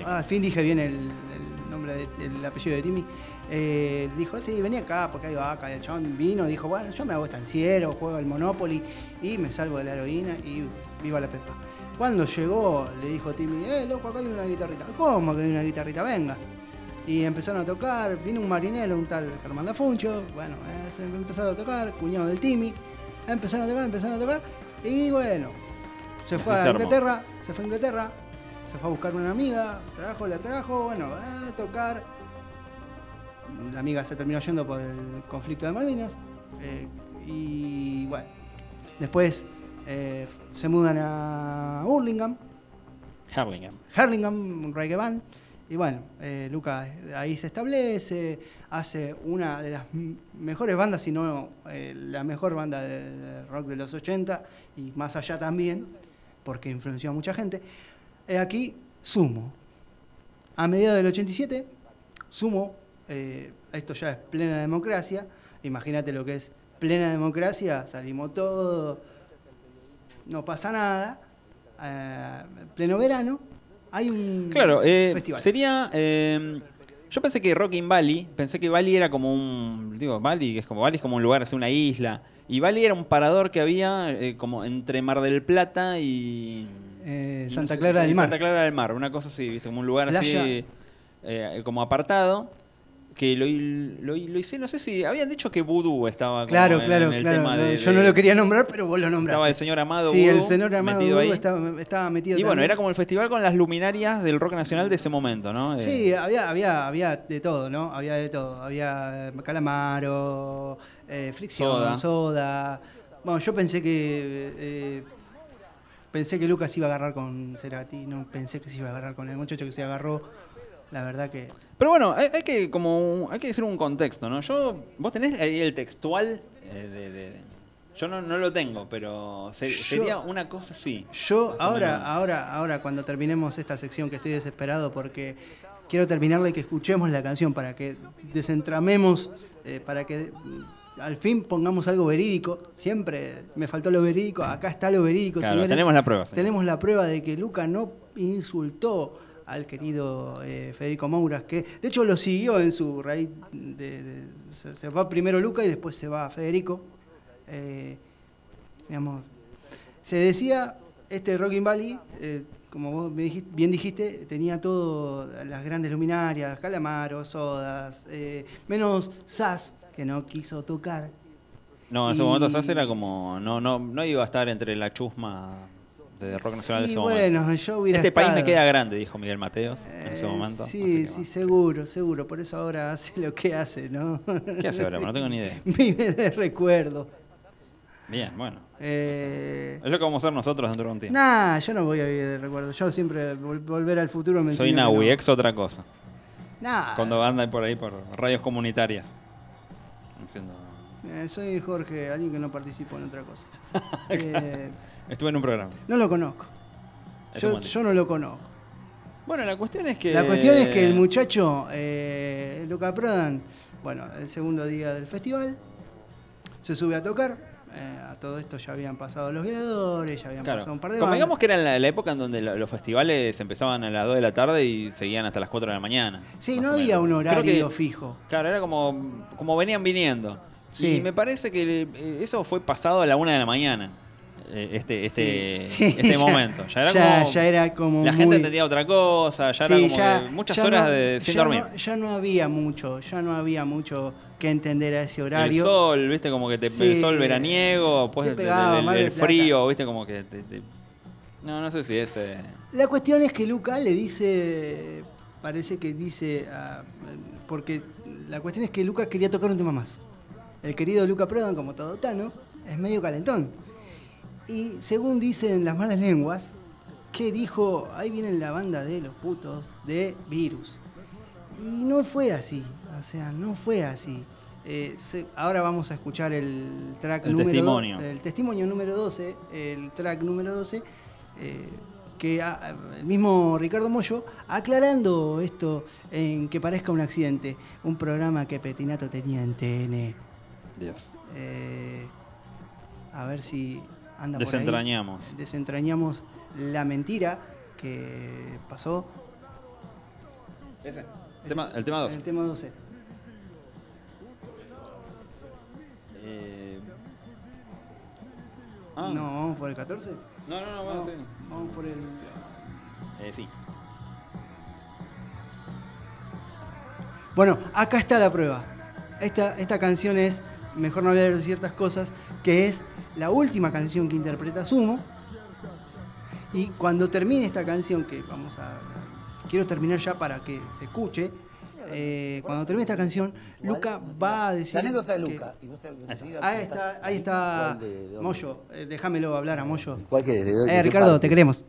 Ah, al fin dije bien el, el nombre, de- el apellido de Timmy. Eh, dijo, sí, vení acá porque hay vaca. Y el chabón vino, dijo, bueno, yo me hago estanciero, juego al Monopoly y me salvo de la heroína y viva la pepa. Cuando llegó, le dijo Timmy, eh, loco, acá hay una guitarrita. ¿Cómo que hay una guitarrita? Venga. Y empezaron a tocar, vino un marinero, un tal Germán Lafuncho, bueno, eh, se empezaron a tocar, cuñado del Timmy, empezaron a tocar, empezaron a tocar, y bueno, se fue se a. Inglaterra, se fue a Inglaterra, se fue a buscar una amiga, trajo, la trajo, bueno, a tocar. La amiga se terminó yendo por el conflicto de Malvinas, eh, y bueno, después eh, se mudan a Hurlingham. Hurlingham, un reggae band. Y bueno, eh, Luca ahí se establece, hace una de las mejores bandas, si no eh, la mejor banda de, de rock de los 80 y más allá también, porque influenció a mucha gente. Eh, aquí, Sumo. A mediados del 87, Sumo, eh, esto ya es plena democracia, imagínate lo que es plena democracia, salimos todos, no pasa nada, eh, pleno verano, hay un Claro, eh, festival. sería. yo pensé que Rocking Valley, pensé que Bali era como un. Digo, Bali, que es como Bali es como un lugar, es una isla. Y Bali era un parador que había eh, como entre Mar del Plata y. Eh, Santa Clara del Mar. Santa Clara del Mar, una cosa así, ¿viste? Como un lugar Playa. así. eh, como apartado. Que lo, lo, lo hice, no sé si. Habían dicho que Voodoo estaba como Claro, en, claro, en el claro. tema no, de- yo no lo quería nombrar, pero vos lo nombraste. Estaba el señor Amado Sí, el señor Amado metido ahí. estaba, estaba metido Y bueno, era como el festival con las luminarias del rock nacional de ese momento, ¿no? Eh, Sí, había, había, había de todo, ¿no? Había de todo. Había eh, calamaro, eh, fricción, Soda. soda. Bueno, yo pensé que eh, pensé que Lucas iba a agarrar con Cerati, no pensé que se iba a agarrar con el muchacho que se agarró. La verdad que Pero bueno, hay, hay que como hay que decir un contexto, ¿no? Yo vos tenés ahí el textual eh, de, de- yo no, no lo tengo, pero Yo- sería una cosa así. Yo ahora, ahora, ahora cuando terminemos esta sección que estoy desesperado porque quiero terminarla y que escuchemos la canción para que desentramemos, eh, para que al fin pongamos algo verídico. Siempre me faltó lo verídico, acá está lo verídico, Claro, señores. tenemos la prueba. señor. Tenemos la prueba de que Luca no insultó al querido eh, Federico Mouras, que de hecho lo siguió en su raíz. De, de- se, se va primero Luca y después se va Federico. Eh, digamos, se decía, este Rocking Valley, eh, como vos me dijiste- bien dijiste, tenía todo, las grandes luminarias, calamaros, sodas, eh, menos Sass, que no quiso tocar. No, en ese y- momento Sass era como no no no iba a estar entre la chusma de rock nacional de ese momento. bueno, yo hubiera Este país me queda grande, dijo Miguel Mateos en ese Eh, momento. Sí, sí, seguro, seguro. Por eso ahora hace lo que hace, ¿no? ¿Qué hace ahora? No tengo ni idea. (laughs) Vive de recuerdo. Bien, bueno. Eh, Es lo que vamos a hacer nosotros dentro de un tiempo. nah, yo no voy a vivir de recuerdo. Yo siempre vol- volver al futuro me Soy no. ex otra cosa. Nah, Cuando andan por ahí por radios comunitarias. Haciendo- eh, soy Jorge, alguien que no participó en otra cosa. (laughs) Eh, Estuve en un programa. no lo conozco. Yo, yo no lo conozco. Bueno, la cuestión es que. La cuestión es que el muchacho, eh, Luca Prodan, bueno, el segundo día del festival, se sube a tocar. Eh, a todo esto ya habían pasado los ganadores, ya habían Claro. pasado un par de Como digamos que era la, la época en donde lo- los festivales empezaban a las 2 de la tarde y seguían hasta las 4 de la mañana. Sí, no había un horario que- fijo. Claro, era como, como venían viniendo. Sí. Y me parece que eh, eso fue pasado a la 1 de la mañana. eh, Este, este, Sí, sí, este (laughs) ya- momento. Ya era ya- como. ya era como La gente entendía otra cosa, ya era como de muchas horas no- de, sin dormir. No, ya no había mucho, ya no había mucho que entender a ese El horario. sol, viste, como que te, Sí. el sol veraniego, pues Te el, pegaba, el- el frío, viste, como que te- te- No, no sé si es... eh, La cuestión es que Luca le dice, parece que dice, ah, porque la cuestión es que Luca quería tocar un tema más. El querido Luca Prodan, como todo Tano, es medio calentón. Y según dicen las malas lenguas, que dijo, ahí viene la banda de los putos de Virus. Y no fue así, o sea, no fue así. Eh, se- ahora vamos a escuchar el track El número do- testimonio. el testimonio número 12, el track número 12, eh, que ah, el mismo Ricardo Mollo aclarando esto en que parezca un accidente, un programa que Petinato tenía en TN. Dios. Eh, a ver si anda por ahí. Desentrañamos. Desentrañamos la mentira que pasó Ese. El tema, el tema 2. en el tema 12. Eh... Ah. No, vamos por el 14. No, no, no, vamos por el. Eh, sí. Bueno, acá está la prueba. Esta, esta canción es, mejor no hablar de ciertas cosas, que es la última canción que interpreta Sumo. Y cuando termine esta canción, que vamos a. Quiero terminar ya para que se escuche. Eh, cuando termine esta canción, Luca va a decir. La anécdota de que- Luca. Y vos te- enseguida Ahí está, ahí está. Moyo. eh, déjamelo hablar a Moyo. ¿Cuál querés? ¿De dónde- de Eh, qué Ricardo, parte? te queremos.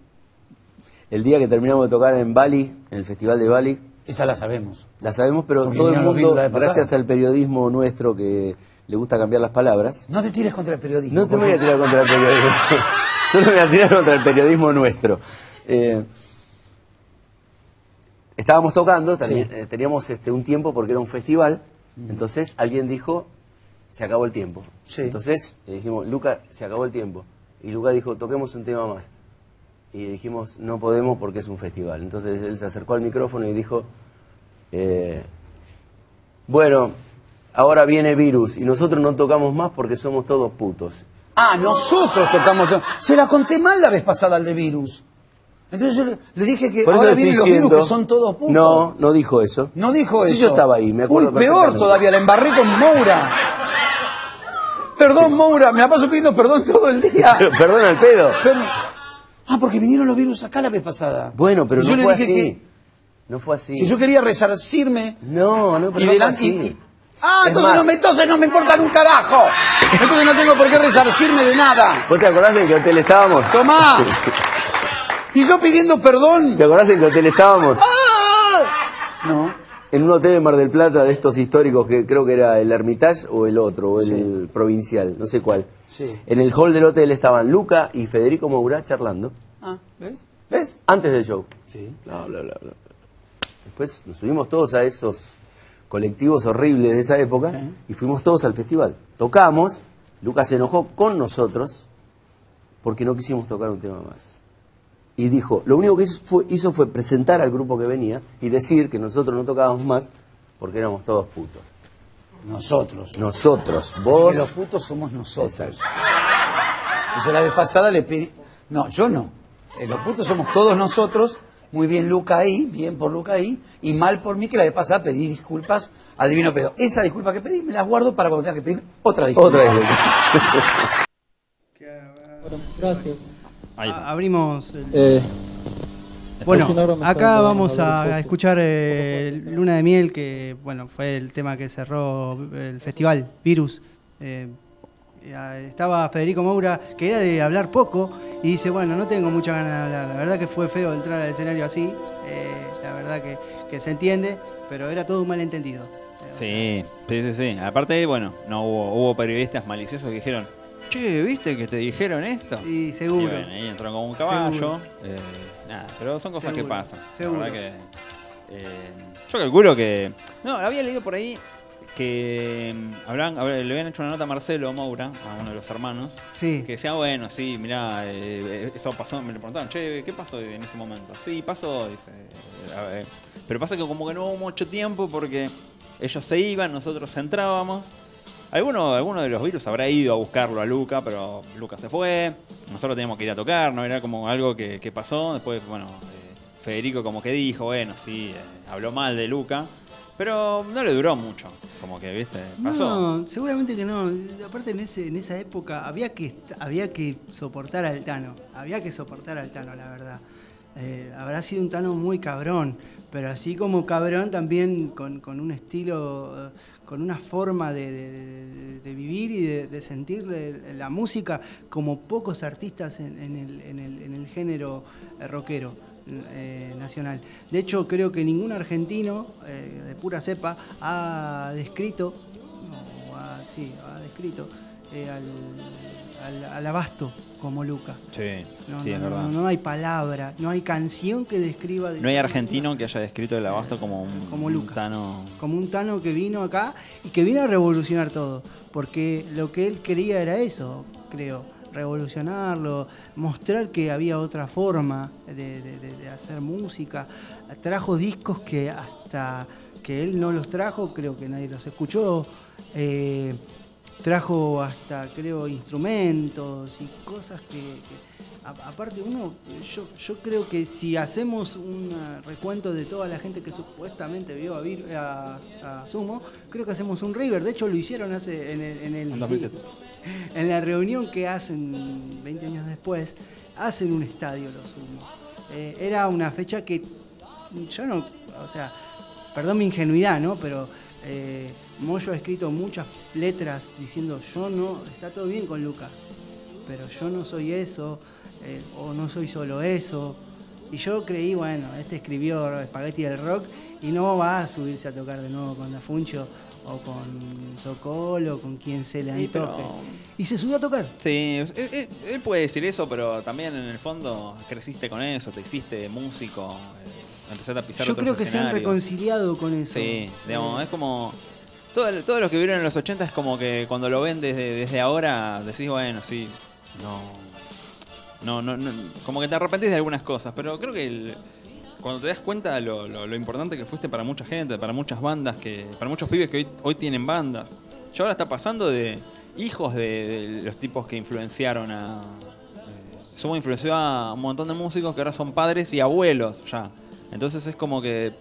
El día que terminamos de tocar en Bali, en el Festival de Bali, Esa la sabemos. la sabemos, pero Porque todo el mundo, gracias al periodismo nuestro que le gusta cambiar las palabras, No te tires contra el periodismo. no te voy a tirar contra el periodismo, (laughs) solo me voy a tirar contra el periodismo nuestro. Eh, estábamos tocando, Sí. eh, teníamos este, un tiempo porque era un festival, entonces alguien dijo, se acabó el tiempo. Sí. Entonces le dijimos, Luca, se acabó el tiempo. Y Luca dijo, toquemos un tema más. Y dijimos, no podemos porque es un festival. Entonces él se acercó al micrófono y dijo, eh, bueno, ahora viene virus y nosotros no tocamos más porque somos todos putos. Ah, nosotros tocamos. Se la conté mal la vez pasada al de Virus. Entonces yo le, le dije que Por eso ahora vienen los diciendo- virus que son todos putos. No, no dijo eso. No dijo Sí, eso. yo estaba ahí, me acuerdo Uy, peor todavía, la embarré con Moura. Perdón, Moura, me la paso pidiendo perdón todo el día. (laughs) Pero, perdona el pedo. Perdón. Ah, porque vinieron los virus acá la vez pasada. Bueno, pero Y no le fue dije así. que- No fue así. Que yo quería resarcirme. No, no, pero y no fue así. y- Ah, Es entonces más- no, me, entonces no me importa un carajo. Entonces no tengo por qué resarcirme de nada. ¿Vos te acordás en qué hotel estábamos? Tomá. (laughs) Y yo pidiendo perdón. ¿Te acordás en qué hotel estábamos? ¡Ah! No. En un hotel de Mar del Plata de estos históricos que creo que era el Hermitage o el otro, o el provincial, no sé cuál. Sí. En el hall del hotel estaban Luca y Federico Moura charlando Ah, ¿ves? ¿Ves? antes del show. Sí. Bla, bla, bla, bla. Después nos subimos todos a esos colectivos horribles de esa época Sí. y fuimos todos al festival. Tocamos, Lucas se enojó con nosotros porque no quisimos tocar un tema más. Y dijo, lo único que hizo fue, hizo fue presentar al grupo que venía y decir que nosotros no tocábamos más porque éramos todos putos. Nosotros. Nosotros, Que vos... los putos somos nosotros. Exacto. Y yo la vez pasada le pedí. No, yo no. Eh, los putos somos todos nosotros. Muy bien Luca ahí, bien por Luca ahí. Y mal por mí que la vez pasada pedí disculpas al divino pedo. Esa disculpa que pedí me las guardo para cuando tenga que pedir otra disculpa. Otra vez. (laughs) Gracias. Ahí está. A- abrimos el- Eh, Bueno, acá vamos a escuchar eh, Luna de Miel, que bueno fue el tema que cerró el festival Virus. Eh, estaba Federico Moura, que era de hablar poco, y dice, bueno, no tengo mucha ganas de hablar. La verdad que fue feo entrar al escenario así, eh, la verdad que, que se entiende, pero era todo un malentendido. Sí, sí, sí, sí. Aparte, bueno, no hubo, hubo periodistas maliciosos que dijeron, che, ¿viste que te dijeron esto? Y seguro. Y bueno, ahí entró como un caballo. Eh, nada, pero son cosas que Seguro, pasan. La seguro. verdad que, eh, yo calculo que. No, había leído por ahí que mm, hablan, le habían hecho una nota a Marcelo Moura, a uno de los hermanos, Sí, que decía, bueno, sí, mirá, eh, eso pasó, me le preguntaban, che, ¿qué pasó en ese momento? Sí, pasó, dice. a ver, pero pasa que como que no hubo mucho tiempo porque ellos se iban, nosotros entrábamos. Alguno, alguno de los virus habrá ido a buscarlo a Luca, pero Luca se fue. Nosotros teníamos que ir a tocar, ¿no? Era como algo que, pasó. Después, bueno, eh, Federico como que dijo, bueno, sí, eh, habló mal de Luca. Pero no le duró mucho. Como que, viste, pasó. No, seguramente que no. Aparte en ese, en esa época había que había que soportar al Tano. Había que soportar al Tano, la verdad. Eh, habrá sido un Tano muy cabrón, pero así como cabrón también con, con un estilo, con una forma de, de- vivir y de, sentir la música como pocos artistas en, el, en el- en el género eh, rockero eh, nacional. De hecho, creo que ningún argentino eh, de pura cepa ha descrito, no, ha- sí, ha descrito al, al- al abasto como Luca. Sí, No, sí, no, es verdad. no hay palabra, no hay canción que describa. de No hay argentino que haya descrito el abasto como un, Como un Luca. Tano. como un Tano que vino acá y que vino a revolucionar todo, porque lo que él quería era eso, creo, revolucionarlo, mostrar que había otra forma de- de hacer música. Trajo discos que hasta que él no los trajo, creo que nadie los escuchó. Eh, trajo hasta, creo, instrumentos y cosas que... que- a- aparte, uno, yo, yo creo que si hacemos un recuento de toda la gente que supuestamente vio a, Vir- a, a Sumo, creo que hacemos un River. De hecho, lo hicieron hace en el, en el- En 2007. (laughs) en la reunión que hacen 20 años después, hacen un estadio los Sumo. Eh, era una fecha que yo no, o sea, perdón mi ingenuidad, ¿no? Pero eh, Moyo ha escrito muchas letras diciendo yo no, está todo bien con Luca, pero yo no soy eso, eh, o no soy solo eso. Y yo creí, bueno, este escribió Spaghetti del Rock y no va a subirse a tocar de nuevo con Dafuncho o con Sokol o con quien se le Sí, pero- antoje. Y se subió a tocar. Sí, él puede decir eso, pero también en el fondo creciste con eso, te hiciste músico, eh, empezaste a pisar Yo otros creo que se han reconciliado con eso. Sí, digamos, Eh, es como. Todo, el- todo lo que vieron en los 80 es como que cuando lo ven desde, desde ahora, decís, bueno, sí, no, no, no, Como que te arrepentís de algunas cosas, pero creo que cuando te das cuenta lo, lo- importante que fuiste para mucha gente, para muchas bandas, que para muchos pibes que hoy, hoy tienen bandas. Ya ahora está pasando de hijos de, los tipos que influenciaron a. eh, Sumo influenció a un montón de músicos que ahora son padres y abuelos ya. Entonces es como que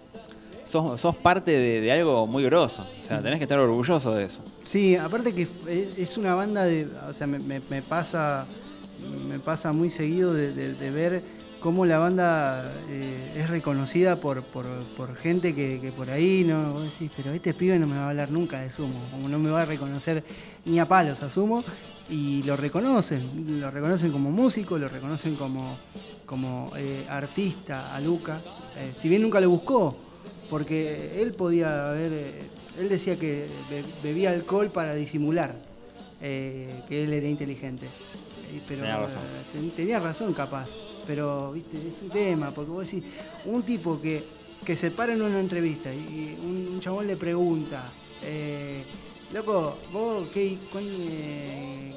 sos, sos parte de, algo muy grosso. O sea, tenés que estar orgulloso de eso. Sí, aparte que f- es una banda de, o sea, me, pasa, me pasa muy seguido de, ver cómo la banda eh, es reconocida por, por, gente que, que por ahí no, vos decís, pero este pibe no me va a hablar nunca de Sumo, como no me va a reconocer ni a palos a Sumo, y lo reconocen, lo reconocen como músico, lo reconocen como, como eh, artista a Luca, eh, si bien nunca lo buscó, porque él podía haber, eh, él decía que be- bebía alcohol para disimular eh, que él era inteligente. Eh, Pero Tenía razón. ten- tenía razón capaz, pero viste, es un tema, porque vos decís, un tipo que, que se para en una entrevista y un, un chabón le pregunta, eh, loco, vos qué, cuán, eh,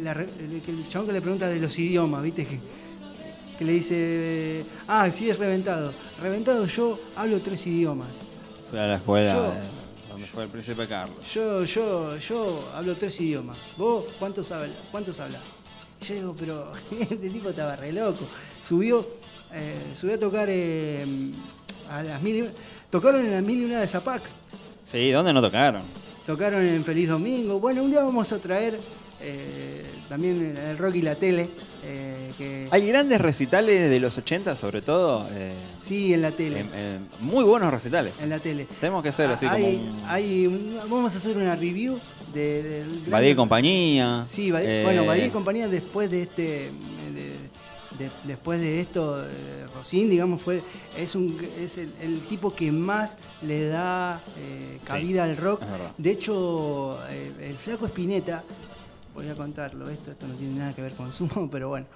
la el, el chabón que le pregunta de los idiomas, viste que que le dice, eh, ah, sí es reventado. Reventado yo hablo tres idiomas. Fui a la escuela Yo- donde fue el príncipe Carlos. Yo, yo, yo hablo tres idiomas. ¿Vos cuántos, habla, cuántos hablas? Y yo digo, pero (laughs) este tipo estaba re loco. Subió, eh, subió a tocar eh, a las mil y- Tocaron en las mil y una de Zapac. Sí, ¿dónde no tocaron? Tocaron en Feliz Domingo. Bueno, un día vamos a traer eh, también el rock y la tele. Eh, que Hay grandes recitales de los 80 sobre todo. eh, sí, en la tele. muy buenos recitales. En la tele. Tenemos que hacer así hay, como un- hay un- vamos a hacer una review de- del Badía y compañía. Sí, Badía- Eh, bueno, Badía y compañía después de este. de- de- después de esto, eh, Rosín, digamos, fue es un es el, el tipo que más le da eh, cabida al rock. De hecho, eh, el flaco Spinetta, voy a contarlo, esto, esto no tiene nada que ver con sumo, (laughs) pero bueno.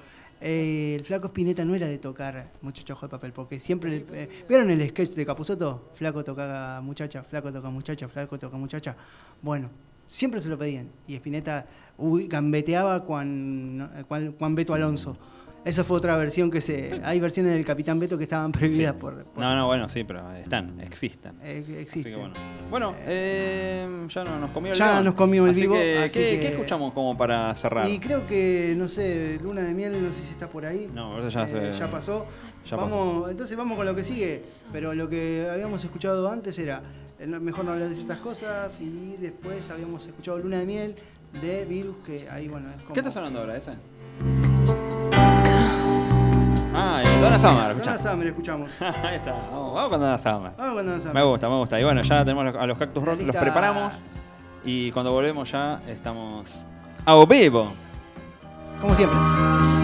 eh, el flaco Spinetta no era de tocar muchacho de papel, porque siempre. eh, ¿Vieron el sketch de Capuzoto? Flaco toca muchacha, flaco toca muchacha, flaco toca muchacha. Bueno, siempre se lo pedían. Y Spinetta gambeteaba cuan, cuan, cuan Beto Alonso. Esa fue otra versión que se. Hay versiones del Capitán Beto que estaban prohibidas por. por- No, no, bueno, sí, pero están, existen. eh, Así existen. que bueno. Bueno, eh, ya no- nos comió el Ya león. nos comió el Así vivo, que, así ¿qué, que- qué escuchamos como para cerrar? Y creo que, no sé, Luna de Miel, no sé si está por ahí. No, eso ya Eh, se- ya pasó. ya vamos, Entonces vamos con lo que sigue. Pero lo que habíamos escuchado antes era eh, mejor no hablar de ciertas cosas. Y después habíamos escuchado Luna de Miel de Virus, que ahí, bueno, es como. ¿Qué está sonando ahora ese? Ah, el Donna Summer, Donna. Summer escuchamos. (laughs) Ahí está, vamos, vamos con Donna Summer. Vamos con Donna Summer. Me gusta, me gusta. Y bueno, ya tenemos a los Cactus Rock, los preparamos. Y cuando volvemos ya estamos a vivo. Como siempre.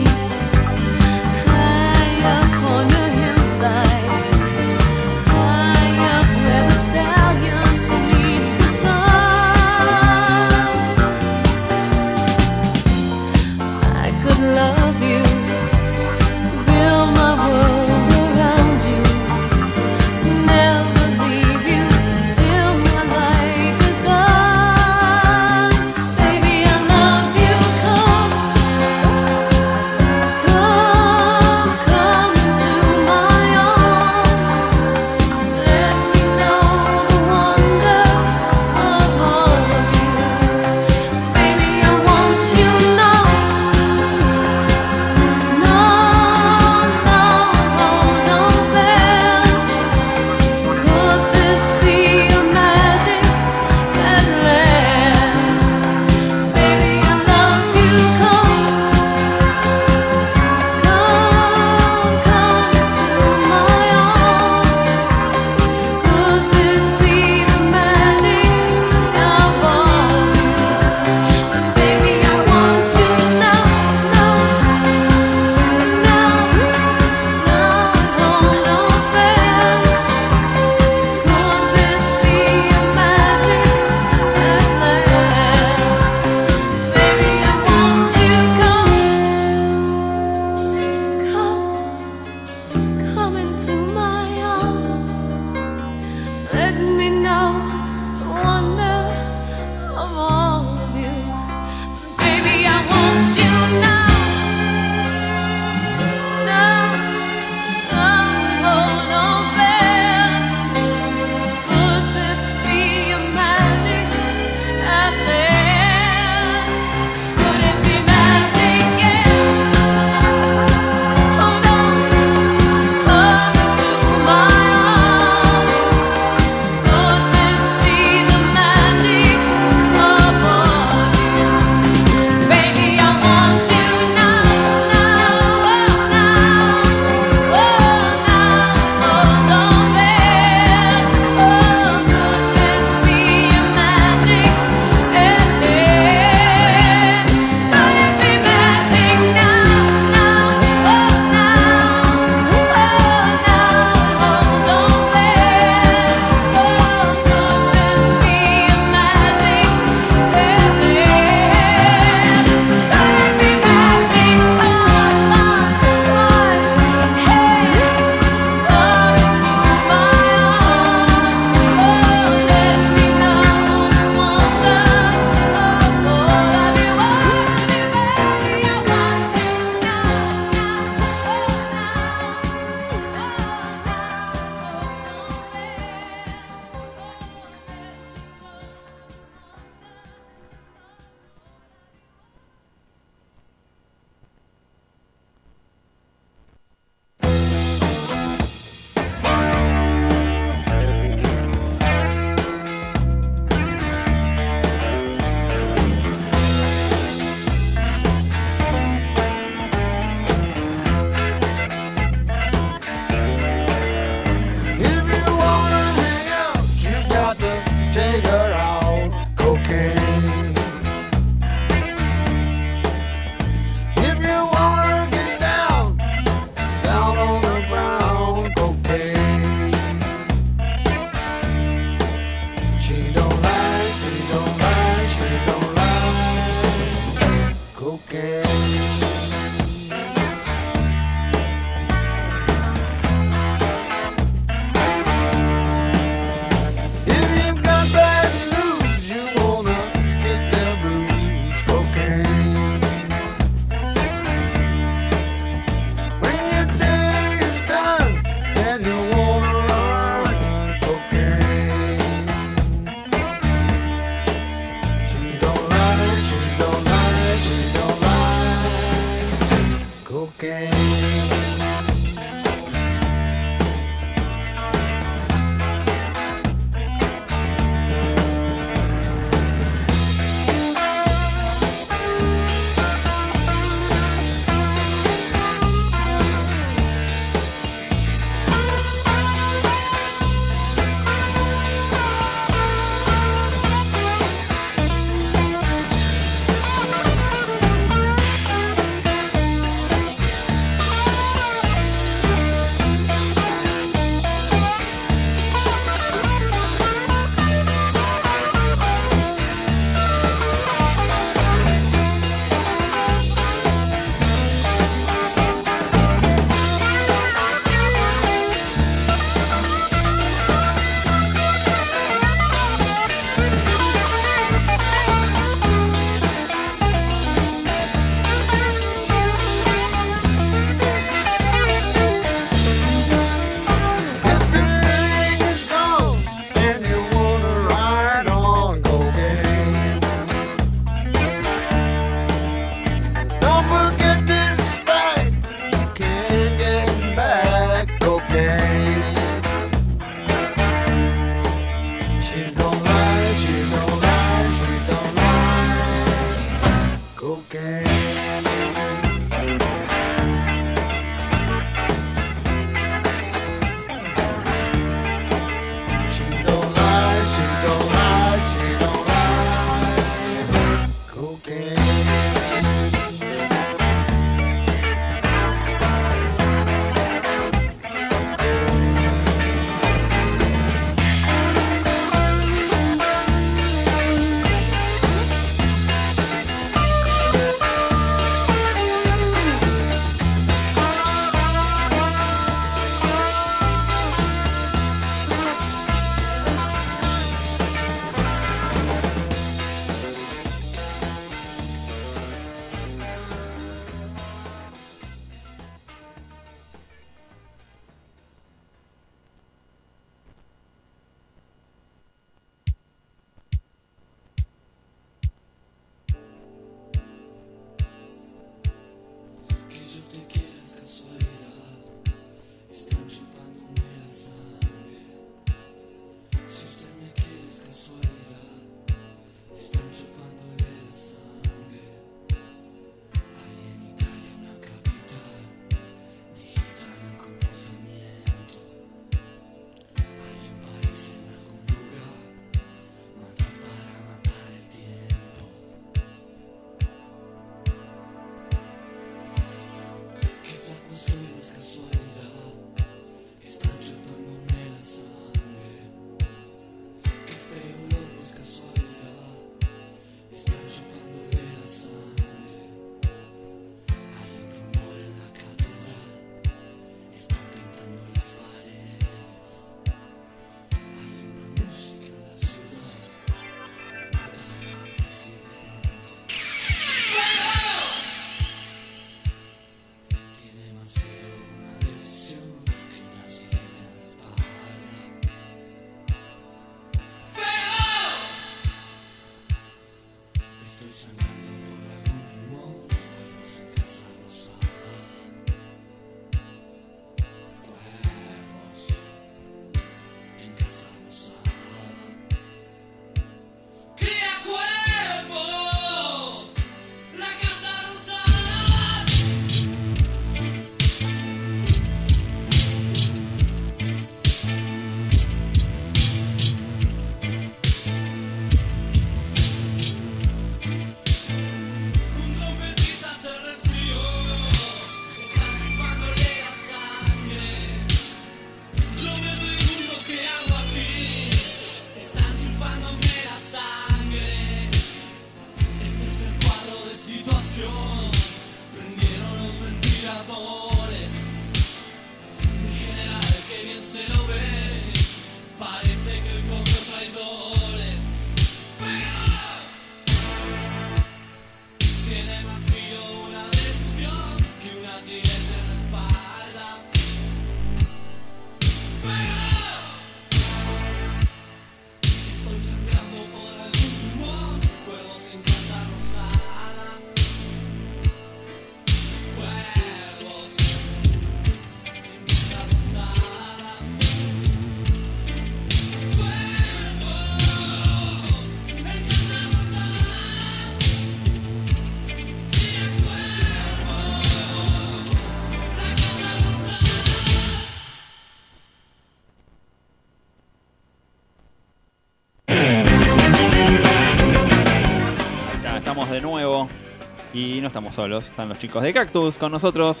Y no estamos solos, están los chicos de Cactus con nosotros.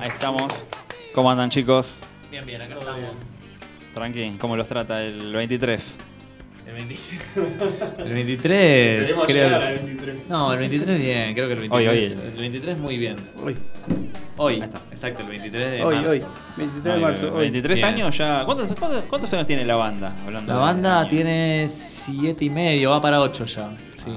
Ahí estamos. ¿Cómo andan chicos? Bien, bien, acá estamos. Tranqui, ¿cómo los trata el 23? El, 20 el 23, Queremos creo. al 23. No, el 23 bien, creo que el 23. Hoy, hoy. El 23 muy bien. Hoy. Hoy, Ahí está. exacto, el 23 de Hoy, marzo. hoy. 23 de marzo. hoy. 23 Bien. años ya. ¿Cuántos, cuántos, cuántos años tiene la banda? Hablando La banda tiene 7 y medio, va para 8 ya. Sí,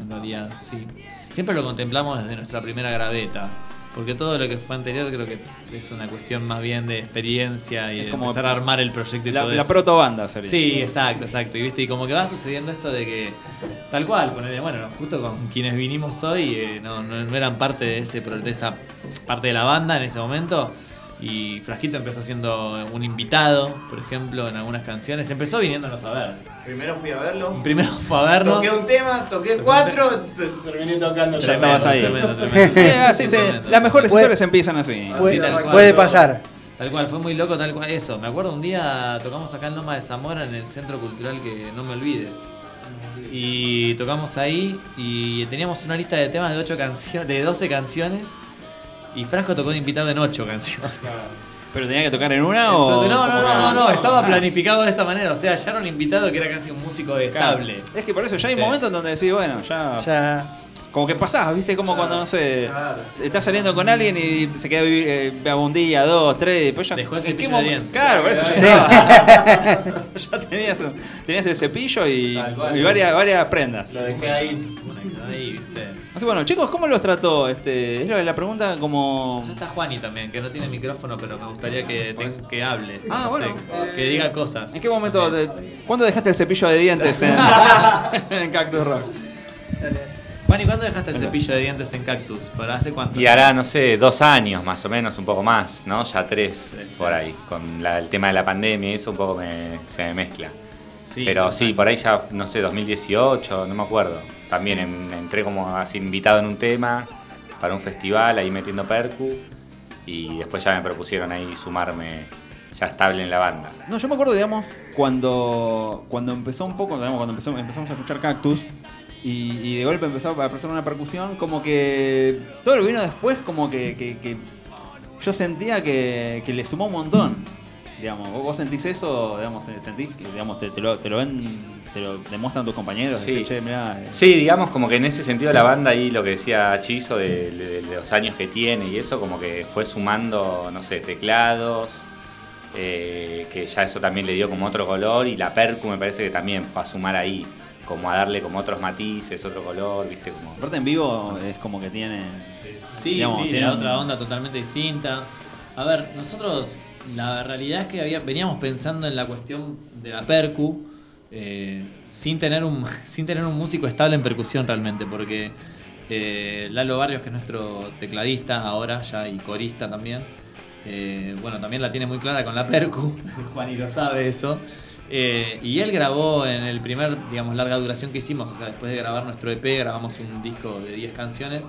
en realidad, sí. Siempre lo contemplamos desde nuestra primera graveta. Porque todo lo que fue anterior creo que es una cuestión más bien de experiencia y Es de como empezar a armar el proyecto y La, todo la eso. proto banda sería. Sí, exacto, exacto. Y viste, y como que va sucediendo esto de que, tal cual, ponele, bueno, justo con quienes vinimos hoy, eh, no, no, no eran parte de ese de esa parte de la banda en ese momento. Y Frasquito empezó siendo un invitado, por ejemplo, en algunas canciones. Empezó viniéndonos a ver. Primero fui a verlo. Primero fue a vernos. Toqué un tema, toqué cuatro, terminé tocando Ya estabas ahí. (laughs) Tremendo, tremendo. Eh, así se- Tremendo. las mejores Puede- historias empiezan así. Puede, Sí, tal cual. puede pasar. Tal cual, fue muy loco, tal cual. Eso, me acuerdo un día tocamos acá en Loma de Zamora en el centro cultural que no me olvides. Y tocamos ahí y teníamos una lista de temas de ocho canciones, de 12 canciones. Y Frasco tocó de invitado en 8 canciones. ¿Pero tenía que tocar en una o.? Entonces, no, no, no, no, no, estaba planificado de esa manera. O sea, ya era un invitado que era casi un músico Claro. estable. Es que por eso ya hay Sí. momentos en donde decís, bueno, ya. Ya. Como que pasás, ¿viste? Como cuando, no sé. Claro, sí. Estás saliendo con alguien y se queda a vivir eh, un día, dos, tres, y después ya. Dejó el ¿en cepillo de momen- dientes. Claro, por eso ya, estaba. (laughs) ya tenías, tenías el cepillo y, Tal cual. y varias, varias prendas. Lo dejé ahí. Bueno, quedó ahí, viste. Así bueno, chicos, ¿cómo los trató? Este, es la pregunta como. Ya está Juani también, que no tiene micrófono, pero me gustaría que, te- que hable. Ah, no bueno, sé, que diga cosas. ¿En qué momento? te- ¿Cuándo dejaste el cepillo de dientes en, (laughs) en Cactus Rock? Juani, ¿cuándo dejaste el cepillo de dientes en Cactus? ¿Para hace cuánto? Y hará, no sé, dos años más o menos, un poco más, ¿no? Ya tres por ahí. Con la- el tema de la pandemia y eso un poco me- se me mezcla. Sí, Pero sí, por ahí ya, no sé, 2018, no me acuerdo. También en- entré como así invitado en un tema para un festival, ahí metiendo percu. Y después ya me propusieron ahí sumarme ya estable en la banda. No, yo me acuerdo, digamos, cuando, cuando empezó un poco, digamos, cuando empezamos, empezamos a escuchar Cactus y, de golpe empezó a aparecer una percusión, como que todo lo que vino después, como que, que- que yo sentía que, que le sumó un montón. Digamos, ¿vos, vos sentís eso, digamos, sentís que digamos, te, te lo, te lo ven, te lo demuestran tus compañeros, Sí. Decís, che, mirá, eh, Sí, digamos como que en ese sentido la banda ahí lo que decía Chizo de, de- de los años que tiene y eso como que fue sumando, no sé, teclados, eh, que ya eso también le dio como otro color y la percu me parece que también fue a sumar ahí, como a darle como otros matices, otro color, viste, como... aparte en vivo es como que tiene... Sí, digamos, sí, tiene otra onda totalmente distinta. A ver, nosotros, la realidad es que había, veníamos pensando en la cuestión de la percu, eh, sin, tener un, (laughs) sin tener un músico estable en percusión realmente, porque eh, Lalo Barrios, que es nuestro tecladista ahora, ya y corista también, eh, bueno, también la tiene muy clara con la percu, (laughs) Juan y lo sabe eso. Y él grabó en el primer, digamos, larga duración que hicimos, o sea, después de grabar nuestro EP, grabamos un disco de 10 canciones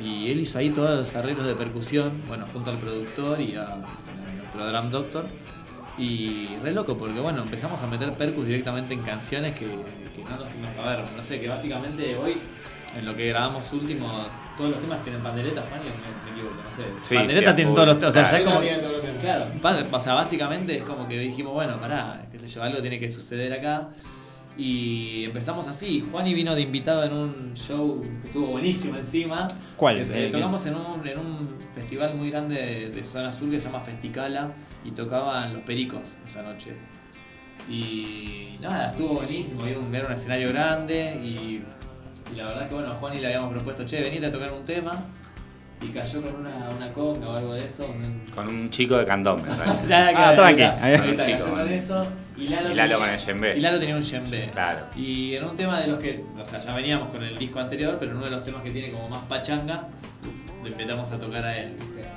y él hizo ahí todos los arreglos de percusión, bueno, junto al productor y a, drum doctor. Y re loco, porque bueno, empezamos a meter percus directamente en canciones que, que no nos ver, no sé, que básicamente hoy, en lo que grabamos último, todos los temas tienen panderetas, y me, me equivoco, no sé. Sí, panderetas sí, tienen todos los temas, o sea, ya es como. Claro, o sea, básicamente es como que dijimos, bueno, pará, qué sé yo, algo tiene que suceder acá. Y empezamos así. Juani vino de invitado en un show que estuvo buenísimo encima. ¿Cuál? Eh, Eh, tocamos en un, en un festival muy grande de, de zona sur que se llama Festicala y tocaban Los Pericos esa noche. Y nada, estuvo buenísimo. Era un, era un escenario grande y, y la verdad que bueno, a Juani le habíamos propuesto, che, venite a tocar un tema. Y cayó con una, una conga o algo de eso. un- Con un chico de. (laughs) Nada que Ah, tranqui. Chico, con vale. eso. Y Lalo, Y Lalo tenía- con el djembe. Y Lalo tenía un djembe. Claro. Y en un tema de los que, o sea, ya veníamos con el disco anterior, pero en uno de los temas que tiene como más pachanga, le empezamos a tocar a él.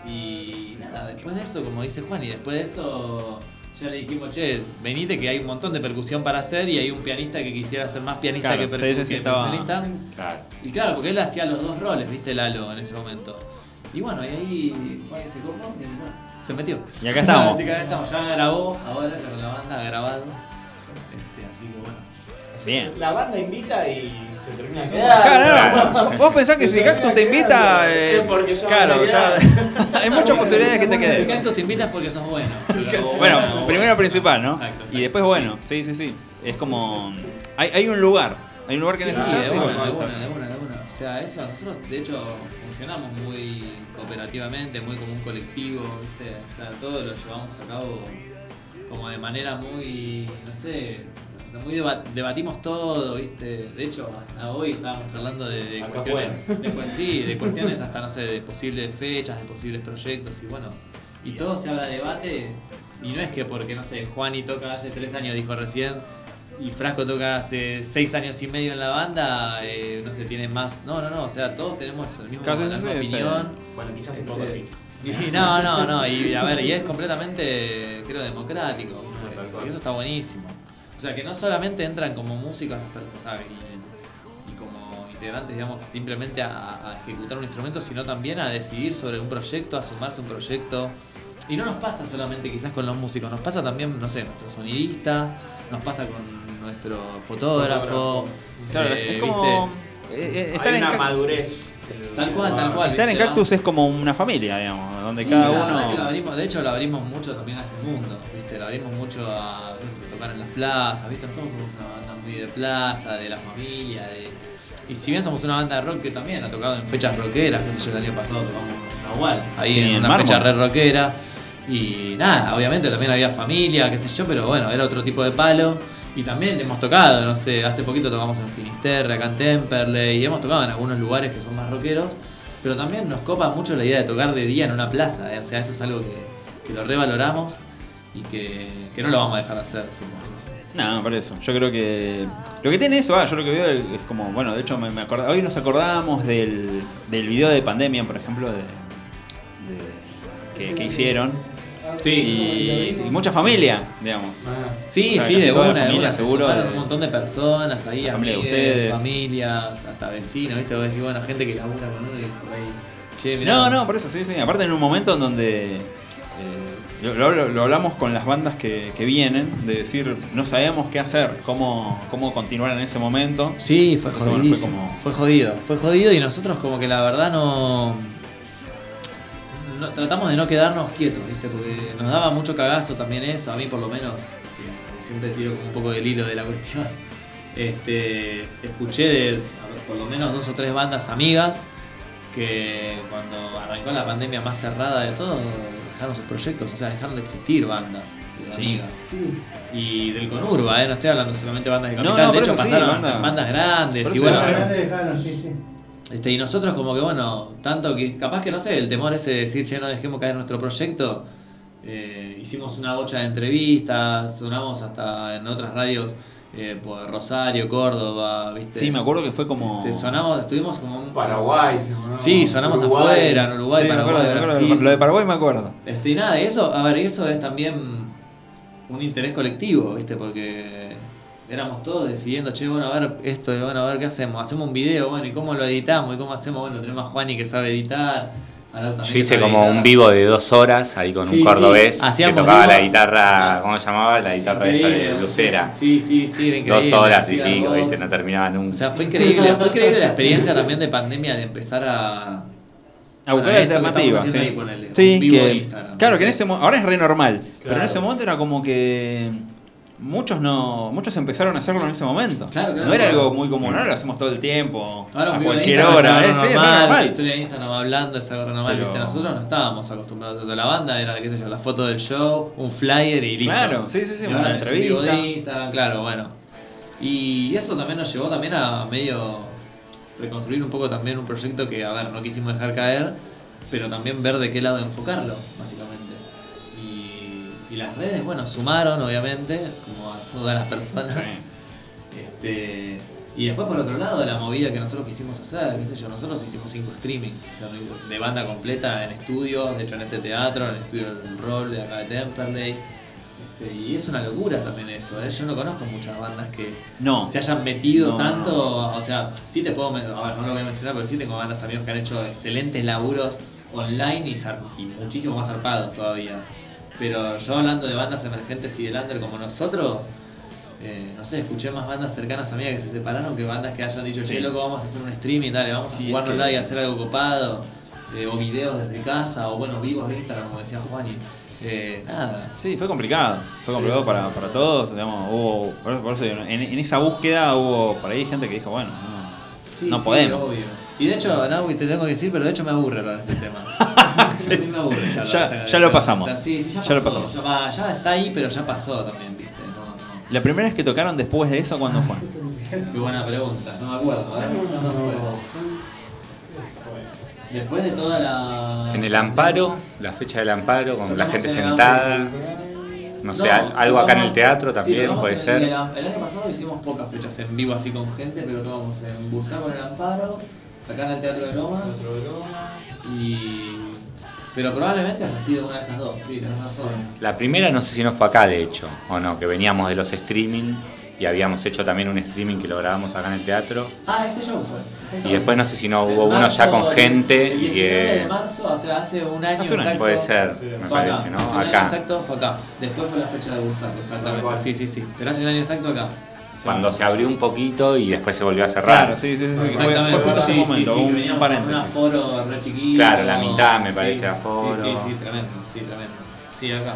Y nada, después de eso, como dice Juan, y después de eso ya le dijimos, che, venite que hay un montón de percusión para hacer y hay un pianista que quisiera ser más pianista Claro, que, percu- que estaba- percusionista. Claro. Y claro, porque él hacía los dos roles, viste, Lalo, en ese momento. Y bueno, y ahí Juan se copó y bueno, se metió. Y acá estamos. Así que acá estamos, ya grabó, ahora ya con la banda ha grabado. Este, así que bueno. Bien. La banda invita y Se termina Claro, no, (laughs) vos pensás que si Cactus te invita, eh, Es porque ya claro, ya, (laughs) hay muchas posibilidades que te Si quedes. Cactus te invitas porque sos bueno. (laughs) pero Bueno, primero principal, ¿no? Exacto, exacto. Y después, bueno, sí, sí, sí. Es como. Hay, hay un lugar. Hay un lugar que Sí, necesitas. de una, de una, de una. O sea, eso nosotros de hecho funcionamos muy cooperativamente, muy como un colectivo, ¿viste? O sea, todo lo llevamos a cabo como de manera muy, no sé, muy deba- debatimos todo, ¿viste? De hecho, hasta hoy estábamos hablando de, cuestiones, de, sí, de (laughs) cuestiones hasta, no sé, de posibles fechas, de posibles proyectos y bueno, y todo se habla de debate y no es que porque, no sé, Juani toca hace tres años, dijo recién, y Frasco toca hace seis años y medio en la banda, eh, no se tiene más. No, no, no, o sea, todos tenemos el mismo, la misma sí, opinión. Bueno, quizás un poco así. Y no, no, no, y a ver, y es completamente, creo, democrático. eso, y eso está buenísimo. O sea, que no solamente entran como músicos ¿sabes? Y, y como integrantes, digamos, simplemente a, a ejecutar un instrumento, sino también a decidir sobre un proyecto, a sumarse a un proyecto. Y no nos pasa solamente quizás con los músicos, nos pasa también, no sé, nuestro sonidista, nos pasa con nuestro fotógrafo. Claro, eh, es como. ¿viste? eh, eh, estar Hay en una madurez. Tal cual, tal cual. Estar en. Cactus es como una familia, digamos, donde Sí, cada la verdad que lo uno. abrimos, de hecho lo abrimos mucho también a ese mundo, ¿viste? Lo abrimos mucho a. tocar en las plazas, ¿viste? Nosotros somos una banda muy de plaza, de la familia, de... Y si bien somos una banda de rock que también ha tocado en fechas rockeras, qué sé yo, el año pasado tocamos en Nahual, ahí Sí, en en una Mármol. fecha re rockera. Y nada, obviamente también había familia, qué sé yo, pero bueno, era otro tipo de palo. Y también hemos tocado, no sé, hace poquito tocamos en Finisterre, acá en Temperley, y hemos tocado en algunos lugares que son más rockeros. Pero también nos copa mucho la idea de tocar de día en una plaza, ¿eh? o sea, eso es algo que, que lo revaloramos y que, que no lo vamos a dejar de hacer, supongo. No, por eso. Yo creo que. Lo que tiene eso, ah, yo lo que veo es como. Bueno, de hecho, me, me acordaba- hoy nos acordábamos del, del video de pandemia, por ejemplo, de, de- que, que hicieron. Sí. Y, y mucha familia, digamos. Sí, O sea, sí, casi de la de familia, una, se seguro, de- un montón de personas ahí, La familia de ustedes. familias, hasta vecinos, ¿viste? Vos decís, bueno, gente que labura con uno y por ahí. Che, mirá. No, no, por eso, sí, sí. Aparte, en un momento en donde. Lo, lo- lo hablamos con las bandas que, que vienen, de decir, no sabíamos qué hacer, cómo, cómo continuar en ese momento. Sí, fue Entonces, bueno, jodidísimo. como- Fue jodido, fue jodido y nosotros como que la verdad no, no- tratamos de no quedarnos quietos, ¿viste? Porque nos daba mucho cagazo también eso, a mí por lo menos, siempre tiro como un poco del hilo de la (laughs) cuestión. Este, escuché de a ver, por lo menos dos o tres bandas amigas que cuando arrancó la pandemia más cerrada de todo, dejaron sus proyectos, o sea, dejaron de existir bandas Sí. amigas. Y del Conurba, ¿eh? no estoy hablando solamente de bandas de Capital, no, de hecho pasaron banda- bandas grandes por y bueno, digo, Grande dejaron, sí, sí. este, y nosotros como que bueno, tanto que capaz que no sé, el temor ese de decir, che, no dejemos caer nuestro proyecto, eh, hicimos una bocha de entrevistas, sonamos hasta en otras radios eh, por Rosario, Córdoba, ¿viste? Sí, me acuerdo que fue como. Este, sonamos, estuvimos como un Paraguay. Sí, sonamos Uruguay. afuera, en Uruguay, Sí, me Paraguay, acuerdo, Brasil. Lo de Paraguay me acuerdo. Este, y nada, y eso, a ver, y eso es también un interés colectivo, ¿viste? Porque éramos todos decidiendo, che, bueno, a ver esto, y bueno, a ver qué hacemos. Hacemos un video, bueno, ¿y cómo lo editamos? ¿Y cómo hacemos? Bueno, tenemos a Juani que sabe editar. Yo hice como un vivo de dos horas ahí con Sí, un cordobés sí. que tocaba vivo. la guitarra, ¿cómo se llamaba? La guitarra esa de Lucera. Sí, sí, sí, era increíble. Dos horas y pico, viste, no terminaba O nunca. sea, fue increíble, fue (laughs) increíble la experiencia también de pandemia de empezar a... A Bueno, buscar que alternativas. Sí, ahí, ponele, Sí, vivo que, de Instagram. claro que en ese mo- ahora es re normal, pero en Claro. ese momento era como que muchos no muchos empezaron a hacerlo en ese momento. Claro, claro. no era algo muy común, ahora lo hacemos todo el tiempo, Ahora a cualquier hora, es normal, la historia de Instagram hablando es algo normal, Pero- ¿viste? Nosotros no estábamos acostumbrados a. La banda era, qué sé yo, la foto del show, un flyer y listo. Claro, sí, sí, sí, Y una entrevista. de Instagram, claro, bueno. Y eso también nos llevó también a medio reconstruir un poco también un proyecto que, a ver, no quisimos dejar caer, pero también ver de qué lado enfocarlo, básicamente. Y, las redes, bueno, sumaron, obviamente, como a todas las personas. Este, y después por otro lado la movida que nosotros quisimos hacer, qué sé yo, nosotros hicimos cinco streamings, de banda completa en estudios, de hecho en este teatro, en el estudio del rol de acá de Temperley. Este, y es una locura también eso, ¿eh? yo no conozco muchas bandas que No. se hayan metido No, tanto, o sea, sí te puedo, a ver, no lo voy a mencionar, pero sí tengo bandas amigos que han hecho excelentes laburos online y, y muchísimo más zarpados todavía. Pero yo hablando de bandas emergentes y del under como nosotros, eh, no sé, escuché más bandas cercanas a mí que se separaron que bandas que hayan dicho, che, loco, vamos a hacer un streaming, dale, vamos Sí, a jugarnos que- y hacer algo copado, eh, o videos desde casa, o bueno, vivos de Instagram, como decía Juan, y eh, nada. Sí, fue complicado. Fue complicado para, para todos. Digamos, hubo, por eso, por eso en, en esa búsqueda hubo por ahí gente que dijo, bueno, no, Sí, no sí, podemos. obvio. Y de hecho, Naui, te tengo que decir, pero de hecho me aburre hablar de este tema. (laughs) A mí me aburre ya. Ya lo pasamos. O sea, sí, sí, ya, Ya lo pasamos. Ya, va- ya está ahí, pero ya pasó también, viste. No, no. La primera vez que tocaron después de eso, ¿cuándo fue? Qué buena pregunta, no me acuerdo. ¿eh? No me acuerdo. Después de toda la. En el amparo, la fecha del amparo, con la gente sentada. No sé, al- algo acá en el teatro sí, también puede ser. El, el año pasado hicimos pocas fechas en vivo así con gente, pero tocamos en Buscar con el Amparo, acá en el Teatro de Lomas. Y. Pero probablemente ha sido una de esas dos, sí, tenés razón. La primera no sé si no fue acá, de hecho, o no, que veníamos de los streaming y habíamos hecho también un streaming que lo grabamos acá en el teatro. Ah, ese show fue. Y después no sé si no hubo uno ya con gente el y 19 de que... marzo, o sea, hace un año Hace un año. exacto. Puede ser, me fue acá. parece, ¿no? Hace un año Acá. exacto fue acá. Después fue la fecha de Bursaco, exactamente. Sí, sí, sí. Pero hace un año exacto acá. Cuando se abrió un poquito y después se volvió a cerrar. Claro, sí, sí, sí. Exactamente. fue justo ese Sí, momento, sí, sí, un paréntesis. Un aforo re chiquito. Claro, la mitad me Sí, parece aforo. Sí, sí, sí, tremendo. Sí, tremendo. Sí, acá.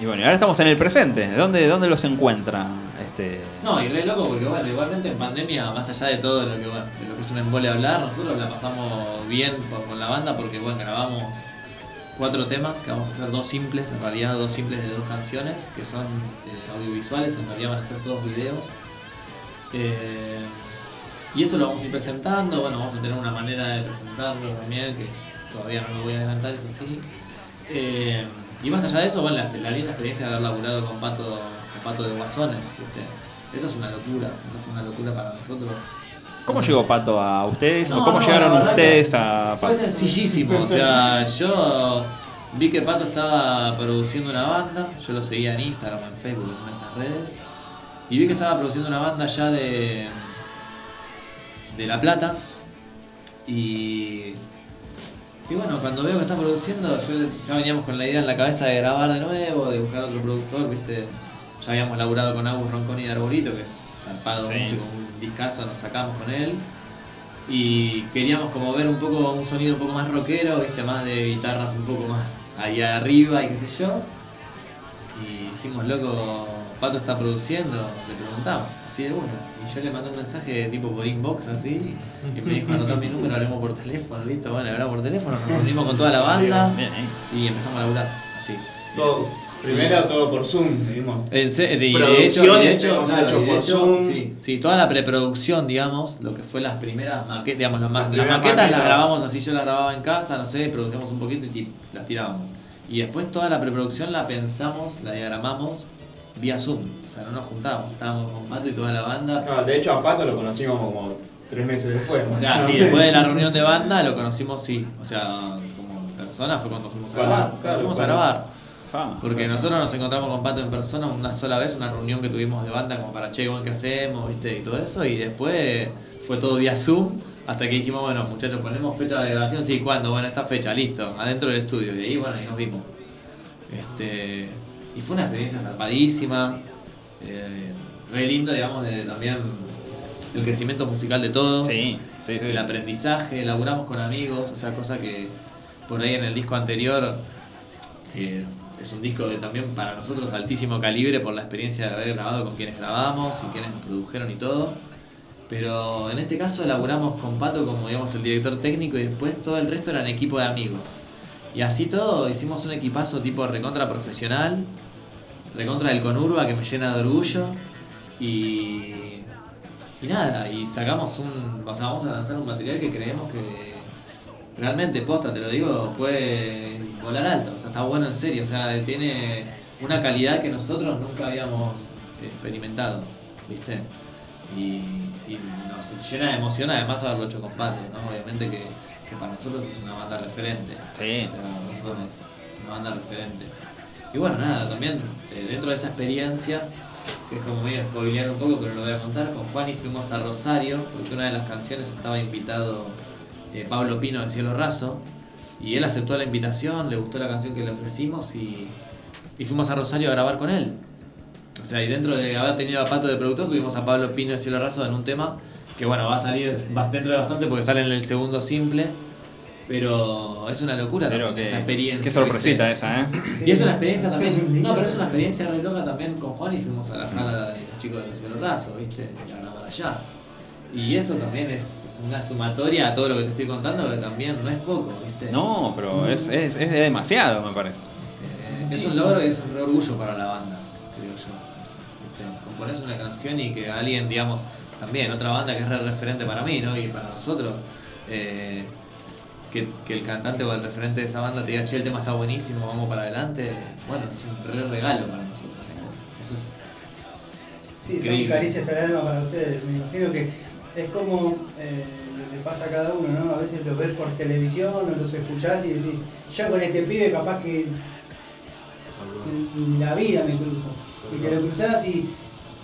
Y bueno, y ahora estamos en el presente. ¿Dónde, dónde los encuentra? Este... No, y re loco porque bueno, igualmente en pandemia, más allá de todo lo que bueno, de lo que es un embole hablar, nosotros la pasamos bien por- con la banda porque bueno, grabamos cuatro temas, que vamos a hacer dos simples, en realidad dos simples de dos canciones, que son eh, audiovisuales, en realidad van a ser todos videos. Eh, y eso lo vamos a ir presentando, bueno, vamos a tener una manera de presentarlo también, que todavía no lo voy a adelantar, eso sí. Eh, y más allá de eso, bueno, la, la linda experiencia de haber laburado con Pato, con Pato de Guasones. Eso es una locura, eso fue una locura para nosotros. ¿Cómo llegó Pato a ustedes? No, ¿O cómo no, llegaron ustedes a Fue Pato? sencillísimo, o sea, (laughs) yo vi que Pato estaba produciendo una banda, yo lo seguía en Instagram, en Facebook, en esas redes, y vi que estaba produciendo una banda ya de, de La Plata, y, y bueno, cuando veo que está produciendo, yo ya veníamos con la idea en la cabeza de grabar de nuevo, de buscar otro productor, viste, ya habíamos laburado con Agus Ronconi de Arbolito, que es zarpado Sí. músico, un discazo, nos sacamos con él y queríamos como ver un poco un sonido un poco más rockero, viste, más de guitarras un poco más ahí arriba y qué sé yo. Y dijimos, loco, Pato está produciendo, le preguntamos, así de una. Y yo le mandé un mensaje tipo por inbox así, y me dijo, anotá mi número, hablemos por teléfono, listo, bueno, hablamos por teléfono, nos reunimos con toda la banda Bien, ahí. y empezamos a laburar, así. Todo. Primero todo por Zoom, digamos. En de, de hecho, Producciones de hecho, claro, por hecho, Zoom. sí, sí, toda la preproducción, digamos, lo que fue las primeras maquetas, digamos, las, maquetas las grabamos así, yo las grababa en casa, no sé, producíamos un poquito y las tirábamos. Y después toda la preproducción la pensamos, la diagramamos vía Zoom, o sea, no nos juntábamos, estábamos con Pato y toda la banda. No, de hecho a Pato lo conocimos como tres meses después. O sea, sí, (laughs) después de la reunión de banda lo conocimos, sí, o sea, como persona fue cuando fuimos a grabar, claro, fuimos a grabar. Ah, Porque nosotros nos encontramos con Pato en persona una sola vez, una reunión que tuvimos de banda como para che, bueno, ¿qué hacemos? ¿Viste? Y todo eso. Y después fue todo vía Zoom. Hasta que dijimos, bueno, muchachos, ponemos fecha de grabación. Sí, ¿cuándo? Bueno, esta fecha, listo, adentro del estudio. Y ahí, bueno, ahí nos vimos. Este, y fue una experiencia zarpadísima. eh, re lindo, digamos, de, también el crecimiento musical de todos. Sí, sí, sí. El aprendizaje, laburamos con amigos, o sea, cosa que por ahí en el disco anterior, que es un disco de también para nosotros altísimo calibre por la experiencia de haber grabado con quienes grabamos y quienes nos produjeron y todo. Pero en este caso laburamos con Pato como digamos el director técnico y después todo el resto eran equipo de amigos. Y así todo hicimos un equipazo tipo recontra profesional, recontra del Conurba que me llena de orgullo y y nada, y sacamos un. O sea, vamos a lanzar un material que creemos que realmente, posta, te lo digo, puede volar alto. O sea, está bueno en serio. O sea, tiene una calidad que nosotros nunca habíamos experimentado, ¿viste? Y, y nos llena de emoción además haberlo hecho con Pato, ¿no? Obviamente que, que para nosotros es una banda referente. Sí. O sea, nosotros es una banda referente. Y bueno, nada, también eh, dentro de esa experiencia que es como voy a spoilear un poco, pero lo voy a contar. Con Juan y fuimos a Rosario, porque una de las canciones estaba invitado eh, Pablo Pino de Cielo Raso, y él aceptó la invitación, le gustó la canción que le ofrecimos y, y fuimos a Rosario a grabar con él. O sea, y dentro de haber tenido a Pato de productor, tuvimos a Pablo Pino de Cielo Raso en un tema que, bueno, va a salir va- dentro de bastante porque sale en el segundo simple. Pero es una locura Pero también esa experiencia. qué sorpresita ¿viste? esa, ¿eh? Y es una experiencia también. No, pero es una experiencia re loca también con Juan y fuimos a la sala de los chicos de Cielo Raso, ¿viste? Y a grabar allá. Y eso también es una sumatoria a todo lo que te estoy contando, que también no es poco, ¿viste? No, pero es, es, es demasiado, me parece. Eh, es un logro y es un re orgullo para la banda, creo yo. ¿viste? Componerse una canción y que alguien, digamos, también otra banda que es re referente para mí, ¿no? Y para nosotros, eh, que, que el cantante o el referente de esa banda te diga, che, el tema está buenísimo, vamos para adelante. Bueno, es un re regalo para nosotros. ¿no? Eso es. Sí, son Increíble. caricias al alma para ustedes. Me imagino que es como eh, que pasa a cada uno, ¿no? A veces los ves por televisión o los escuchás y decís, yo con este pibe capaz que la vida me cruzo. Y te lo cruzás y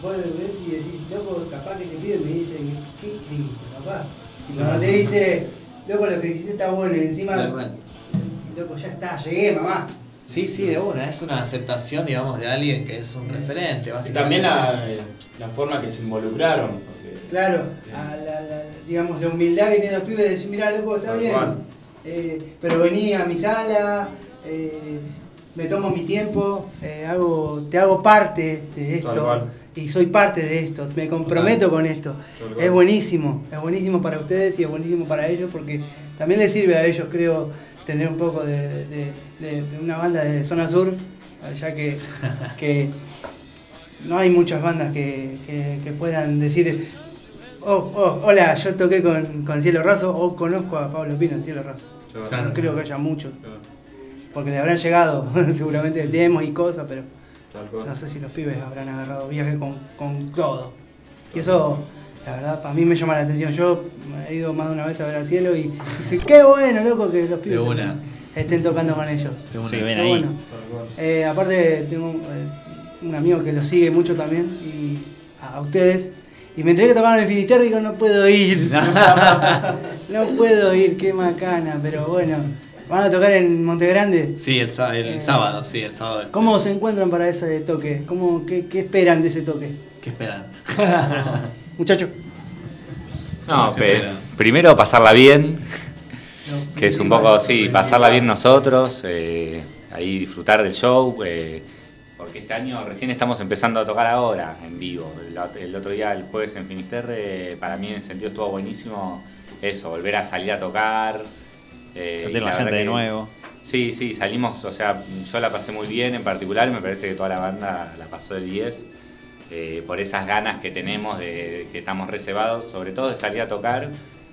vos lo ves y decís, loco, capaz que este pibe me dice, ¿qué escribiste, papá? Y cuando te dice, loco, lo que hiciste está bueno y encima, Tal cual. loco, ya está, llegué, mamá. Sí, sí, de una, es una aceptación, digamos, de alguien que es un referente, Y básicamente. también la, la forma que se involucraron. porque- Claro, a la, la- digamos, la humildad que tienen los pibes de decir, mirá, loco, está Tal bien. cual. Eh, pero vení a mi sala, eh, me tomo mi tiempo, eh, hago, te hago parte de Tal esto cual. Y soy parte de esto, me comprometo con esto. Es buenísimo, es buenísimo para ustedes y es buenísimo para ellos porque también les sirve a ellos, creo, tener un poco de, de- de- de una banda de zona sur, ya que, (laughs) que no hay muchas bandas que, que- que puedan decir, oh, oh, hola, yo toqué con, con Cielo Raso o conozco a Pablo Pino en Cielo Raso. Claro. No creo que haya muchos, porque le habrán llegado (laughs) seguramente demos y cosas, pero. No sé si los pibes habrán agarrado viaje con, con todo. Y eso, la verdad, para mí me llama la atención. Yo he ido más de una vez a ver al cielo y (laughs) (laughs) qué bueno, loco, que los pibes estén tocando con ellos. Sí, ven Qué ahí. bueno. Tal cual. Eh, aparte tengo eh, un amigo que lo sigue mucho también y a, a ustedes. Y me enteré que tocaban y digo, no puedo ir. (laughs) no puedo ir, qué macana, pero bueno. ¿Van a tocar en Monte Grande? Sí, el, el Eh, sábado, sí, el sábado. este. ¿Cómo se encuentran para ese toque? ¿Cómo, qué, qué esperan de ese toque? ¿Qué esperan? (laughs) Muchachos. No, pues, primero pasarla bien, que es un poco, sí, pasarla bien nosotros, eh, ahí disfrutar del show, eh, porque este año recién estamos empezando a tocar ahora en vivo. El, ot- el otro día, el jueves en Finisterre, para mí en el sentido estuvo buenísimo eso, volver a salir a tocar. Eh, Sentir la gente de nuevo. Sí, sí, salimos, o sea, yo la pasé muy bien en particular, me parece que toda la banda la pasó de 10, eh, por esas ganas que tenemos, de, de que estamos reservados, sobre todo de salir a tocar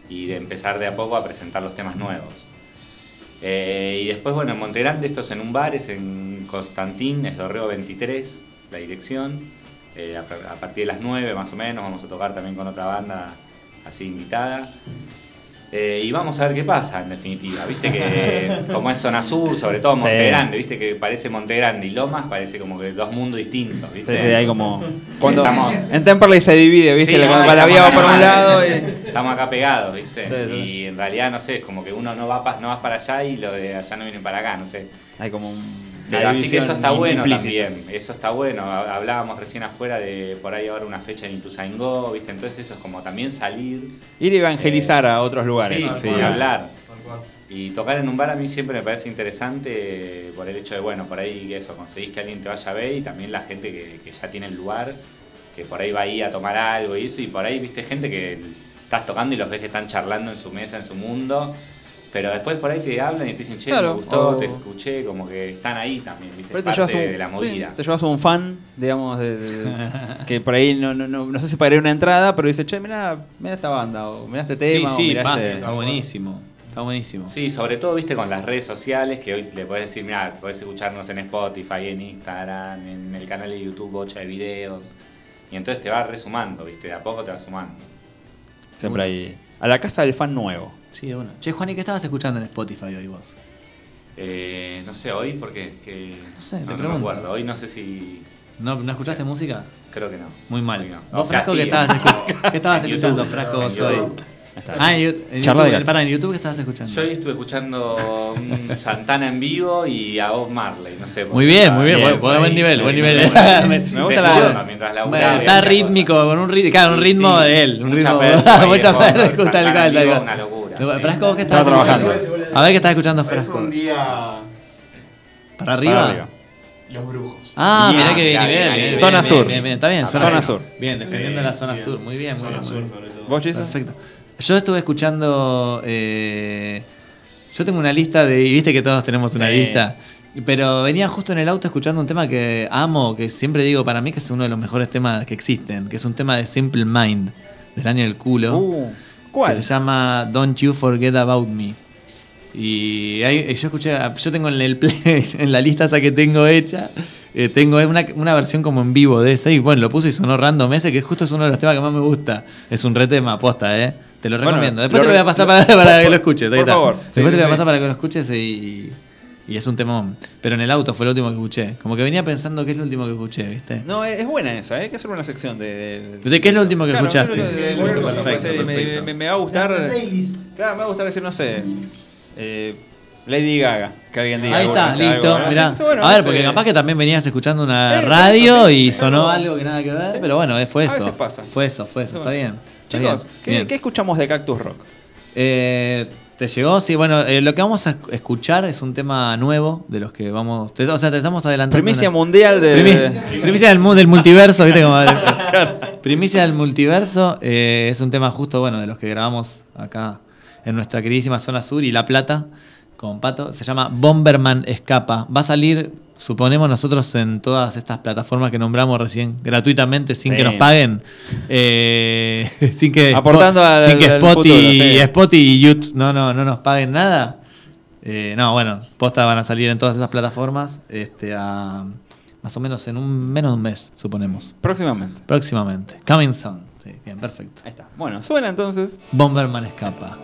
y de empezar de a poco a presentar los temas nuevos. Eh, y después, bueno, en Montegrande, esto es en un bar, es en Constantín, es Dorrego 23, la dirección. Eh, a, a partir de las 9 más o menos, vamos a tocar también con otra banda así invitada. Eh, y vamos a ver qué pasa, en definitiva. Viste que, (laughs) como es zona sur, sobre todo Monte Sí. Grande, viste que parece Monte Grande y Lomas, parece como que dos mundos distintos, Sí, ¿viste? sí, hay como. Cuando Estamos- en Temperley se divide, ¿viste? Sí, La- la vía va por un lado y. Estamos acá pegados, ¿viste? Sí, sí. Y en realidad, no sé, es como que uno no va, pa- no vas para allá y lo de allá no viene para acá, no sé. Hay como un. Así que eso está bueno implícita. también, eso está bueno. Ha- Hablábamos recién afuera de por ahí ahora una fecha en Ituzaingó, ¿viste? Entonces eso es como también salir. Ir a evangelizar a otros lugares. Sí, sí. y hablar. Y tocar en un bar a mí siempre me parece interesante eh, por el hecho de, bueno, por ahí eso, conseguís que alguien te vaya a ver y también la gente que, que ya tiene el lugar, que por ahí va ahí a tomar algo y eso, y por ahí, viste, gente que estás tocando y los ves que están charlando en su mesa, en su mundo, pero después por ahí te hablan y te dicen, che, Claro, me gustó, o- te escuché, como que están ahí también, viste, Pero es te llevas, parte un, de la movida. sí, te llevas un fan, digamos, de, (laughs) que por ahí no, no, no, no sé si pagaría una entrada, pero dice, che, mira, mira esta banda, o mira este tema, sí, o sí, mirá pasa, este- está buenísimo. Está buenísimo. Sí, sobre todo, viste, con las redes sociales, que hoy le puedes decir, mira, podés escucharnos en Spotify, en Instagram, en el canal de YouTube, bocha de videos. Y entonces te va resumando, viste, de a poco te va sumando. Siempre hay. A la casa del fan nuevo. Sí, de una. Che, Juan, ¿y qué estabas escuchando en Spotify hoy vos? Eh, no sé, hoy porque que, No sé, te no, no me acuerdo. Hoy no sé si. ¿No, ¿no escuchaste música? Creo que no. Muy mal. Hoy no. ¿Vos, O sea, Frasco, sí, qué estabas, escuch- (laughs) qué estabas en escuchando, YouTube, Frasco, vos hoy? Ah, en, de YouTube, cactus. para, en YouTube ¿qué estabas escuchando? Yo hoy estuve escuchando un (laughs) Santana en vivo y a Bob Marley, no sé. Muy bien, muy bien, buen, nivel, buen (laughs) nivel. Me, Me gusta la- Mientras la Bueno, está rítmico, con un ritmo, claro, un ritmo sí. de él. Un Mucha ritmo mucha de vivo, cual. una locura. Frasco, ¿vos qué estás trabajando. A ver qué estás escuchando, Fue Frasco. un día. ¿Para arriba? Para arriba. Los brujos. Ah, Bien, mirá que bien, bien, bien, bien, bien. Zona bien, sur. Bien, bien, está bien. Zona sur. Bien, defendiendo la zona sur. Muy bien, muy Zona bien. sur, muy bien. sobre todo. ¿Vos, Jason? Perfecto. Yo estuve escuchando. eh, yo tengo una lista de. y Viste que todos tenemos una Sí. lista. Pero venía justo en el auto escuchando un tema que amo, que siempre digo para mí que es uno de los mejores temas que existen, que es un tema de Simple Mind, del año del culo. Uh, Que se llama Don't You Forget About Me. Y ahí, yo escuché, yo tengo en el play, (laughs) en la lista esa que tengo hecha, eh, tengo una, una versión como en vivo de ese, y bueno, lo puse y sonó random ese, que justo es uno de los temas que más me gusta. Es un re tema, posta, eh. Te lo Bueno, recomiendo. Después lo te lo voy a pasar para, (laughs) por- para que por- lo escuches. ahí por está. favor. Después Sí, te lo voy a sí. pasar para que lo escuches y, y es un temón. Pero en el auto fue el último que escuché. Como que venía pensando qué es lo último que escuché, ¿viste? No, es es buena esa, ¿eh? hay que hacer una sección de... ¿De qué es lo último que Claro, escuchaste? de- de- de- Perfecto, sí, perfecto. me- Me, me va a gustar... Claro, me va a gustar decir, no sé... eh, Lady Gaga, que alguien diga. Ahí está, listo, mirá. Bueno, a ver, porque capaz que también venías escuchando una Eh, radio también, y sonó algo- algo que nada que ver, Sí. pero bueno, fue A eso. veces pasa. Fue eso, fue eso, está bien. está Chicos, bien, ¿qué, bien. qué escuchamos de Cactus Rock? Eh, ¿Te llegó? Sí, bueno, eh, lo que vamos a esc- escuchar es un tema nuevo de los que vamos. te- o sea, te estamos adelantando. Primicia una- mundial de... Primi- primicia del, del multiverso, ¿viste? Como, (laughs) Primicia del multiverso eh, es un tema justo, bueno, de los que grabamos acá en nuestra queridísima zona sur y La Plata con Pato. Se llama Bomberman Escapa. Va a salir, suponemos nosotros, en todas estas plataformas que nombramos recién, gratuitamente, sin Sí. que nos paguen. Eh, (laughs) sin que, Aportando al- sin que Spotify, futuro, sí. Y YouTube no, no, no nos paguen nada. Eh, no, bueno, posta van a salir en todas esas plataformas este, a, más o menos en un menos de un mes, suponemos. Próximamente. Próximamente. Coming soon. Sí, bien, perfecto. Ahí está. Bueno, suena entonces. Bomberman escapa.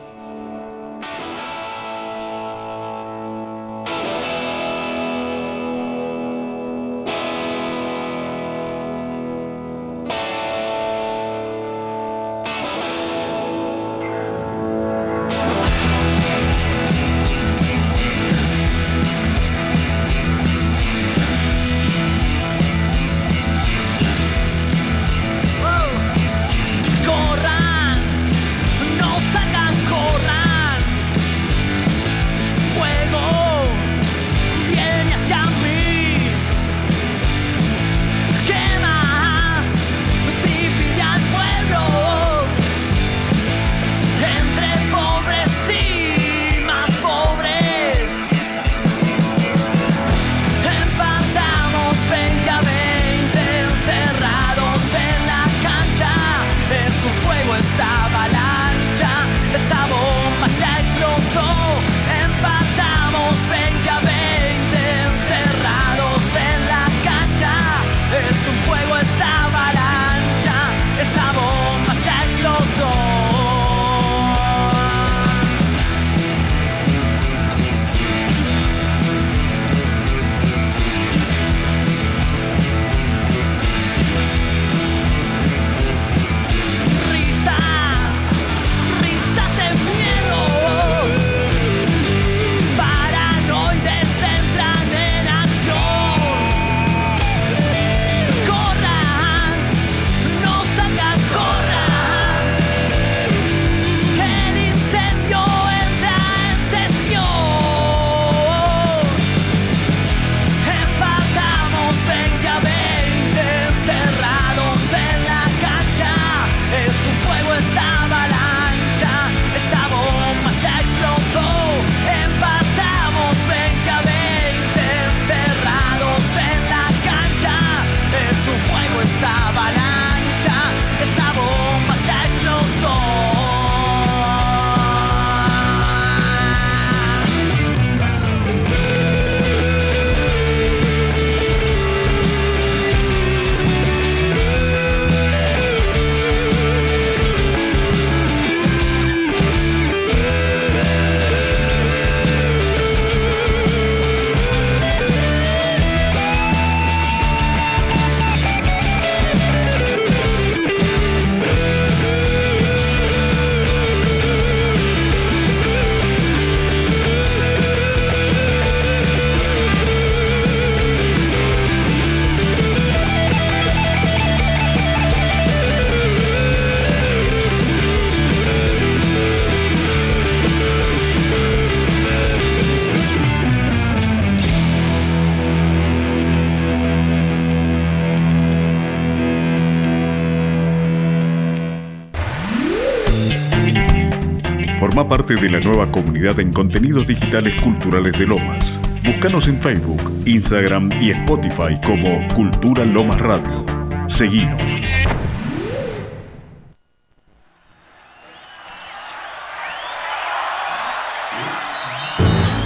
Parte de la nueva comunidad en contenidos digitales culturales de Lomas. Búscanos en Facebook, Instagram y Spotify como Cultura Lomas Radio. Seguinos.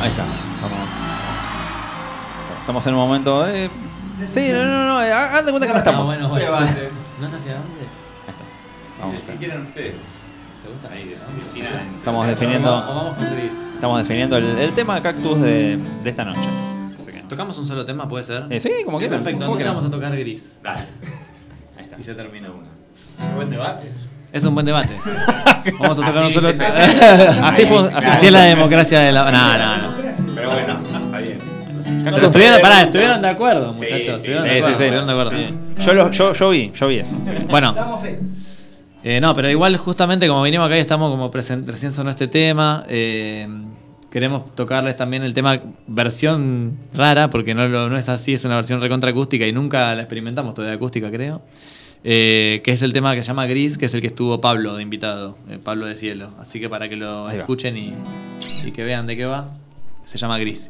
Ahí está. Estamos. Estamos en un momento de. Sí, no, no, no. Hagan de cuenta que no estamos. bueno, bueno. Debate. ¿No sé hacia dónde? Vamos a Si ver. quieren ustedes. ¿Te gusta? Ahí, Estamos O definiendo. vamos con Gris. Estamos definiendo el, el tema cactus de, de esta noche. ¿Tocamos un solo tema, puede ser? Eh, sí, como quieran. Perfecto, como entonces quieran. vamos a tocar Gris. Dale. Y se termina uno. Buen debate. Es un buen debate. (laughs) Vamos a tocar Así, un solo (laughs) así, así fue- así Así es la democracia de la. No, no, no. Pero bueno, está bien. Pero estuvieron, pará, estuvieron de acuerdo, Sí, muchachos. sí, estuvieron Sí, de sí, acuerdo. sí. estuvieron de acuerdo. Sí. Yo, lo, yo, yo vi, yo vi eso. Bueno, Damos fe. Eh, no, pero igual justamente como venimos acá y estamos como recién sonó este tema, eh, queremos tocarles también el tema versión rara, porque no, lo- no es así, es una versión recontra acústica y nunca la experimentamos todavía acústica, creo. Eh, que es el tema que se llama Gris, que es el que estuvo Pablo de invitado, Pablo de Cielo. Así que para que lo escuchen y, y que vean de qué va, se llama Gris.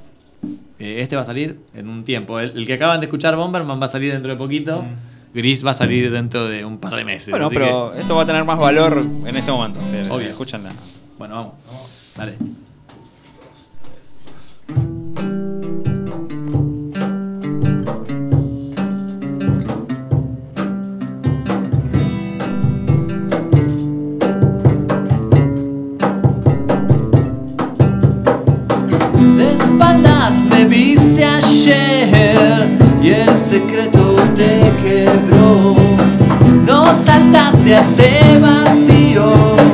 Este va a salir en un tiempo. El, el que acaban de escuchar, Bomberman, va a salir dentro de poquito. Gris va a salir dentro de un par de meses. Bueno, así pero esto va a tener más valor en ese momento. Sí, Obvio. Escúchenla. bueno, vamos. Dale. De espaldas me viste ayer y el secreto saltaste a ese vacío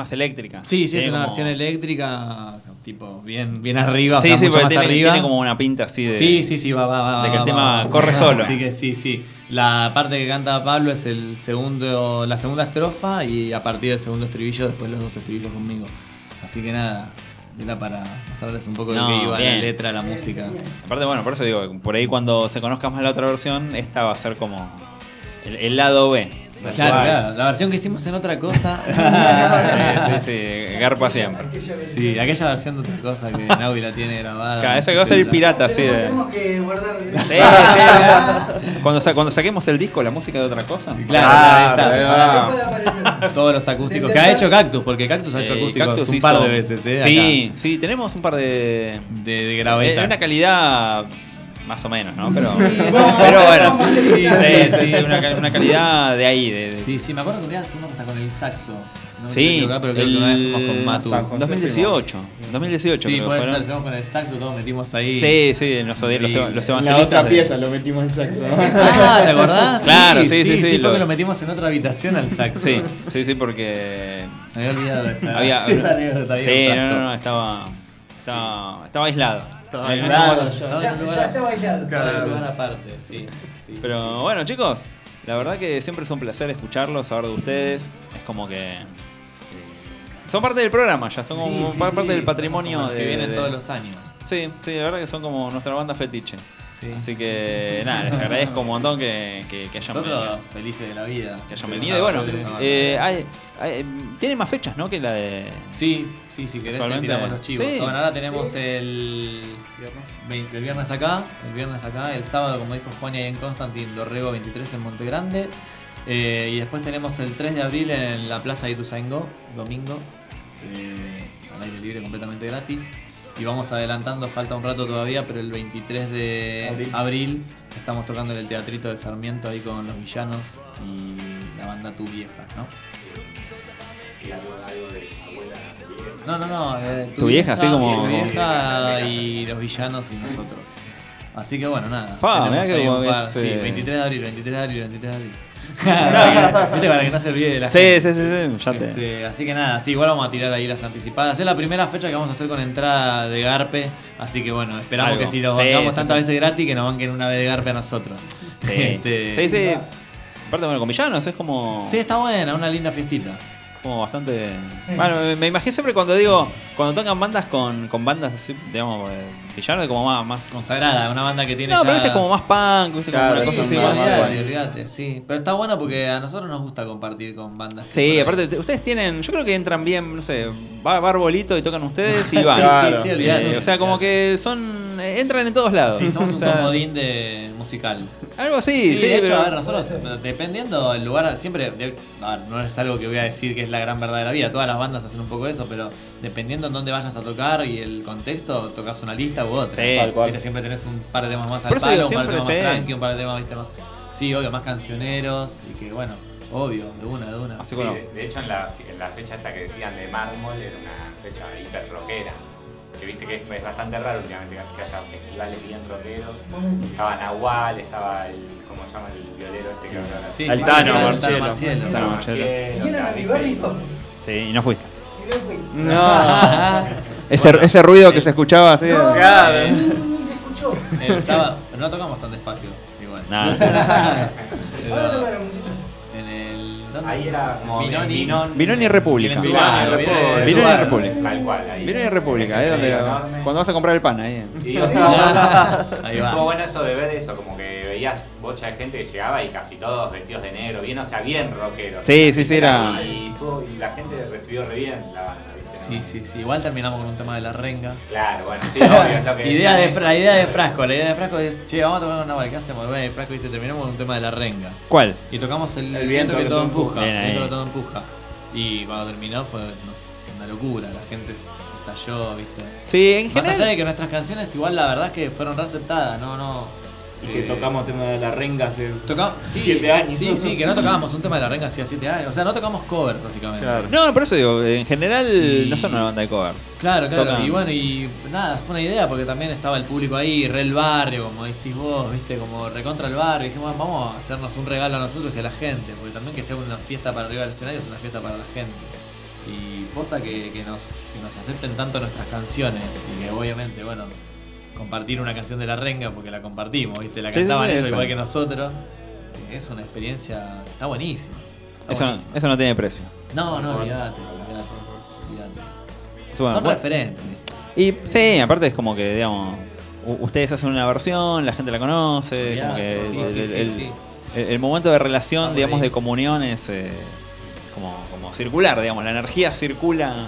más eléctrica. Sí, sí, es una como- versión eléctrica, tipo, bien, bien arriba, o Sí, sea, sí, mucho más tiene, arriba. tiene como una pinta así de. Sí, sí, sí, va, va, va. de que el va, tema va. corre solo. (laughs) Así que sí, sí. La parte que canta Pablo es el segundo, la segunda estrofa y a partir del segundo estribillo, después los dos estribillos conmigo. Así que nada, era para mostrarles un poco No, de qué iba bien. la letra, la música. Aparte, bueno, por eso digo, por ahí cuando se conozca más la otra versión, esta va a ser como el, el lado B. Claro, claro, la versión que hicimos en otra cosa. (laughs) sí, sí, sí, garpa siempre. Sí, aquella versión de otra cosa que Naui la tiene grabada. Claro, esa que va a salir pirata, así de. Tenemos que guardar. Sí, sí. (laughs) Cuando, sa- cuando saquemos el disco, la música de otra cosa. Claro, Ah, va. Todos los acústicos. Que ha hecho Cactus, porque Cactus ha hecho Eh, acústicos Cactus un hizo- par de veces, ¿eh? Sí, sí, tenemos un par de. De, de gravetas. De una calidad más o menos, ¿no? Pero, Sí. pero bueno. Sí, Sí, sí, sí, una, cal- una calidad de ahí. De, de- Sí, sí, me acuerdo que un día fuimos hasta con el saxo. No me Sí, equivocar, pero creo que una vez fuimos con el Matu. 2018. 2018 Sí, creo puede fueron. ser, fuimos con el saxo, todos metimos ahí. Sí, sí, los, los, Sí. los evangelistas. la otra de- pieza lo metimos en saxo. Ah, ¿te acordás? Claro, sí, sí, sí. Sí, fue los- que lo metimos en otra habitación al saxo. Sí, sí, sí, porque. Me había olvidado de esa, Había, esa anécdota. sí, no, no, no, estaba, estaba, estaba aislado. Estaba En ya. Claro. lugar aparte, sí. sí, Pero sí. bueno, chicos, la verdad que siempre es un placer escucharlos, saber de ustedes. Es como que. eh, Son parte del programa ya, son como sí, par- sí, parte del patrimonio como los de. que vienen de- todos los años. Sí, sí, la verdad que son como nuestra banda fetiche. Sí. Así que nada, les agradezco un montón que, que, que hayan Nosotros venido. felices de la vida. Que hayan Sí, venido. Y bueno, eh, hay, hay- tiene más fechas, ¿no? Que la de. Sí, sí, si querés te Casualmente- tiramos los chivos. Sí. Bueno, ahora tenemos el, vein- el viernes acá, el viernes acá, el sábado, como dijo Juan, ahí en Constantin Dorrego 23 en Monte Grande. Eh, y después tenemos el 3 de abril en la Plaza de Ituzaingó, domingo, eh, al aire libre completamente gratis. Y vamos adelantando, falta un rato todavía, pero el 23 de Abril. abril, estamos tocando en el Teatrito de Sarmiento ahí con los villanos y la banda Tu Vieja, ¿no? No, no, no. eh, Tu vieja, así como- Tu vieja y los villanos y nosotros. Así que bueno, nada. Fa, mirá que como par- es, sí, eh, 23 de abril, 23 de abril, 23 de abril. (laughs) Para que- ¿Viste? Para que no se olvide de la Sí, gente. sí, sí, sí, ya te. Este, así que nada, sí, igual vamos a tirar ahí las anticipadas. Es la primera fecha que vamos a hacer con entrada de Garpe. Así que bueno, esperamos Algo. que si los Sí, bancamos sí, tantas veces gratis, que nos banquen una vez de Garpe a nosotros. Sí, (laughs) Este, sí, sí. Aparte, bueno, con villanos es como. Sí, está buena, una linda fiestita. como bastante. Bueno, me, me imagino siempre cuando digo. Cuando tocan bandas con, con bandas así, digamos, eh, villanos, como más. más Consagrada, una banda que tiene no, ya... pero viste como más punk, viste, como Claro, una Sí, cosa así sí, más. olvídate, más- olvídate, sí. Pero está bueno porque a nosotros nos gusta compartir con bandas. que Sí, aparte, te- ustedes tienen. Yo creo que entran bien, no sé. Va, va Arbolito y tocan ustedes y (laughs) van. Sí, Claro. sí, sí, olvídate. Eh, o sea, como que son. eh, entran en todos lados. Sí, somos (laughs) O un comodín de musical. Algo así, Sí, sí. de hecho, pero- a ver, nosotros, dependiendo del lugar, siempre, de- a ver, no es algo que voy a decir que es la gran verdad de la vida, todas las bandas hacen un poco eso, pero dependiendo en dónde vayas a tocar y el contexto, tocas una lista u otra. Sí. Tal cual. Viste, siempre tenés un par de temas más al palo, un par de temas más sí. tranqui, un par de temas, viste, más... Sí, obvio, más cancioneros y que, bueno, obvio, de una, de una. Así Sí, como- de, de hecho, en la, en la fecha esa que decían de mármol era una fecha hiper rockera. Que viste que es, es bastante raro últimamente que, haya festivales bien rockeros. Estaba Nahual, estaba el. ¿Cómo se llama el violero este que habla? Sí, sí, Altano Marcelo. Marcielo. Altano. Marcielo, ¿Vinieron o sea, a mi barrio? Sí, y no fuiste. Y no fui. No. (laughs) ese, ese ruido que se escuchaba así. No, Claro. ni, (laughs) ni se escuchó. El sábado, pero no tocamos tan despacio, igual. Sí. ¿Dónde tocaron, muchachos? En el. ¿dónde? Ahí era como Binoni. Binoni República. Binoni Claro, República. Binoni Binoni República. Tal cual, ahí. Binoni República, eh, donde, cuando vas a comprar el pan ahí. Y (laughs) Ahí Estuvo va. bueno eso de ver eso, como que veías bocha de gente que llegaba y casi todos vestidos de negro, bien, o sea, bien rockeros. Sí, sí, sí, era- Y, estuvo- y la gente recibió re bien la banda. Sí, sí, sí. Igual terminamos con un tema de la renga. Claro, bueno, sí, (laughs) obvio, es lo que Idea de, la idea de Frasco, la idea de Frasco es, che, vamos a tocar una bala, ¿qué hacemos? Bueno, y Frasco dice, terminamos con un tema de la renga. ¿Cuál? Y tocamos el, El viento, que, todo empuja. El viento que todo empuja. Y cuando terminó fue no sé, una locura, la gente se estalló, viste. Sí, en Más allá general. de que nuestras canciones igual la verdad es que fueron reaceptadas, no, no. Y que tocamos tema de la renga hace Toca- sí, siete años. Sí, sí, que no tocábamos un tema de la renga hacía 7 años. O sea, no tocamos covers, básicamente. No, por eso digo, en general Y- no son una banda de covers. Claro, claro. Tocan- Y bueno, y nada, fue una idea porque también estaba el público ahí, re el barrio, como decís vos, viste, como recontra el barrio. Y dijimos, vamos a hacernos un regalo a nosotros y a la gente, porque también que sea una fiesta para arriba del escenario es una fiesta para la gente. Y posta que, que nos, que nos acepten tanto nuestras canciones y que obviamente, bueno, compartir una canción de la renga porque la compartimos, viste, la Sí, sí, cantaban sí, ellos eso. igual que nosotros. Es una experiencia, está buenísima. está Eso, no- eso no tiene precio. No, no, olvídate, bueno, Son bueno. referentes. Y sí, aparte es como que, digamos, ustedes hacen una versión, la gente la conoce, como que Sí, el, sí, el- momento de relación, digamos, de comunión es eh, como, como circular, digamos, la energía circula,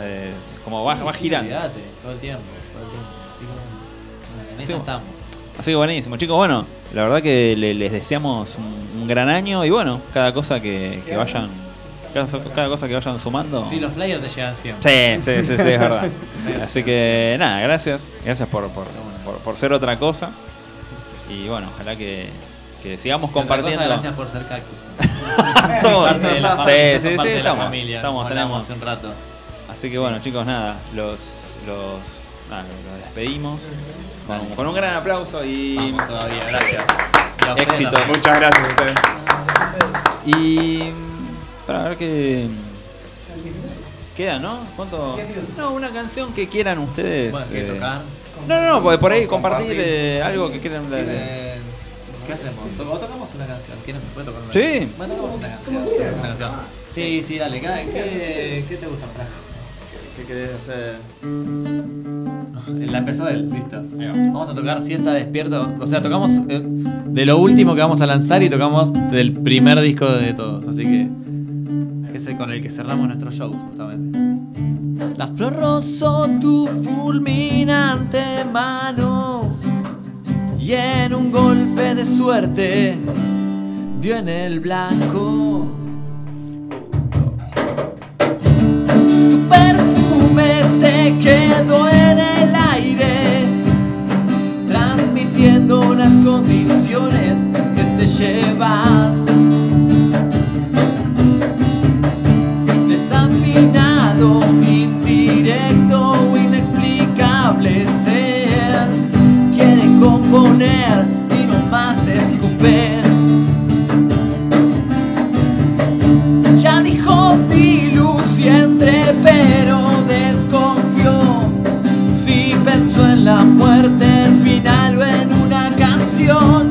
eh, como va, va girando. olvídate, todo el tiempo, en Sí. esa estamos. Así que buenísimo, chicos. Bueno, la verdad que le- les deseamos un, un gran año y bueno, cada cosa que, que vayan, cada, cada cosa que vayan sumando. Sí, los flyers te llegan siempre. Sí, sí, sí, sí, es verdad. (laughs) Así que nada, gracias. Gracias por, por, por, por ser otra cosa. Y bueno, ojalá que, que sigamos Otra compartiendo. gracias por ser cactus. (laughs) Somos- parte de la familia. sí, sí, parte de la estamos, familia. estamos, como hablamos tenemos- hace un rato. Así que bueno, chicos, nada, los, los, nada, los despedimos con, con un gran aplauso y Vamos todavía, gracias. Ustedes éxitos. Muchas gracias a ustedes. Y para ver qué queda, ¿no? ¿Cuánto? No, una canción que quieran ustedes. Bueno, ¿qué eh, tocar? No, no, no, por, por ahí compartir eh, algo que quieran. Eh, ¿Qué hacemos? ¿To- ¿O tocamos una canción? ¿Quieren puede tocar una Sí. canción? Bueno, tocamos una canción. tocamos una canción. Sí, sí, dale. ¿Qué, qué, qué te gusta, Franco? ¿Qué querés hacer? La empezó él, listo. Vamos a tocar Si está despierto. O sea, tocamos eh, de lo último que vamos a lanzar y tocamos del primer disco de todos. Así que. que es el con el que cerramos nuestros shows, justamente. La flor rozó tu fulminante mano y en un golpe de suerte dio en el blanco. Perfume se quedó en el aire, transmitiendo las condiciones que te llevas. Desafinado, indirecto inexplicable ser. Quieren componer y no más escuper. El final en una canción.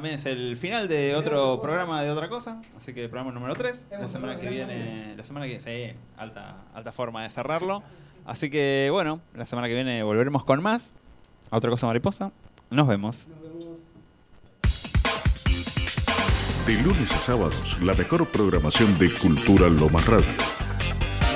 También es el final de otro programa de otra cosa. Así que programa número 3. La semana que viene. La semana que sí, alta, alta forma de cerrarlo. Así que bueno, la semana que viene volveremos con más. A otra cosa mariposa. Nos vemos. De lunes a sábados, la mejor programación de Cultura Lomas Radio.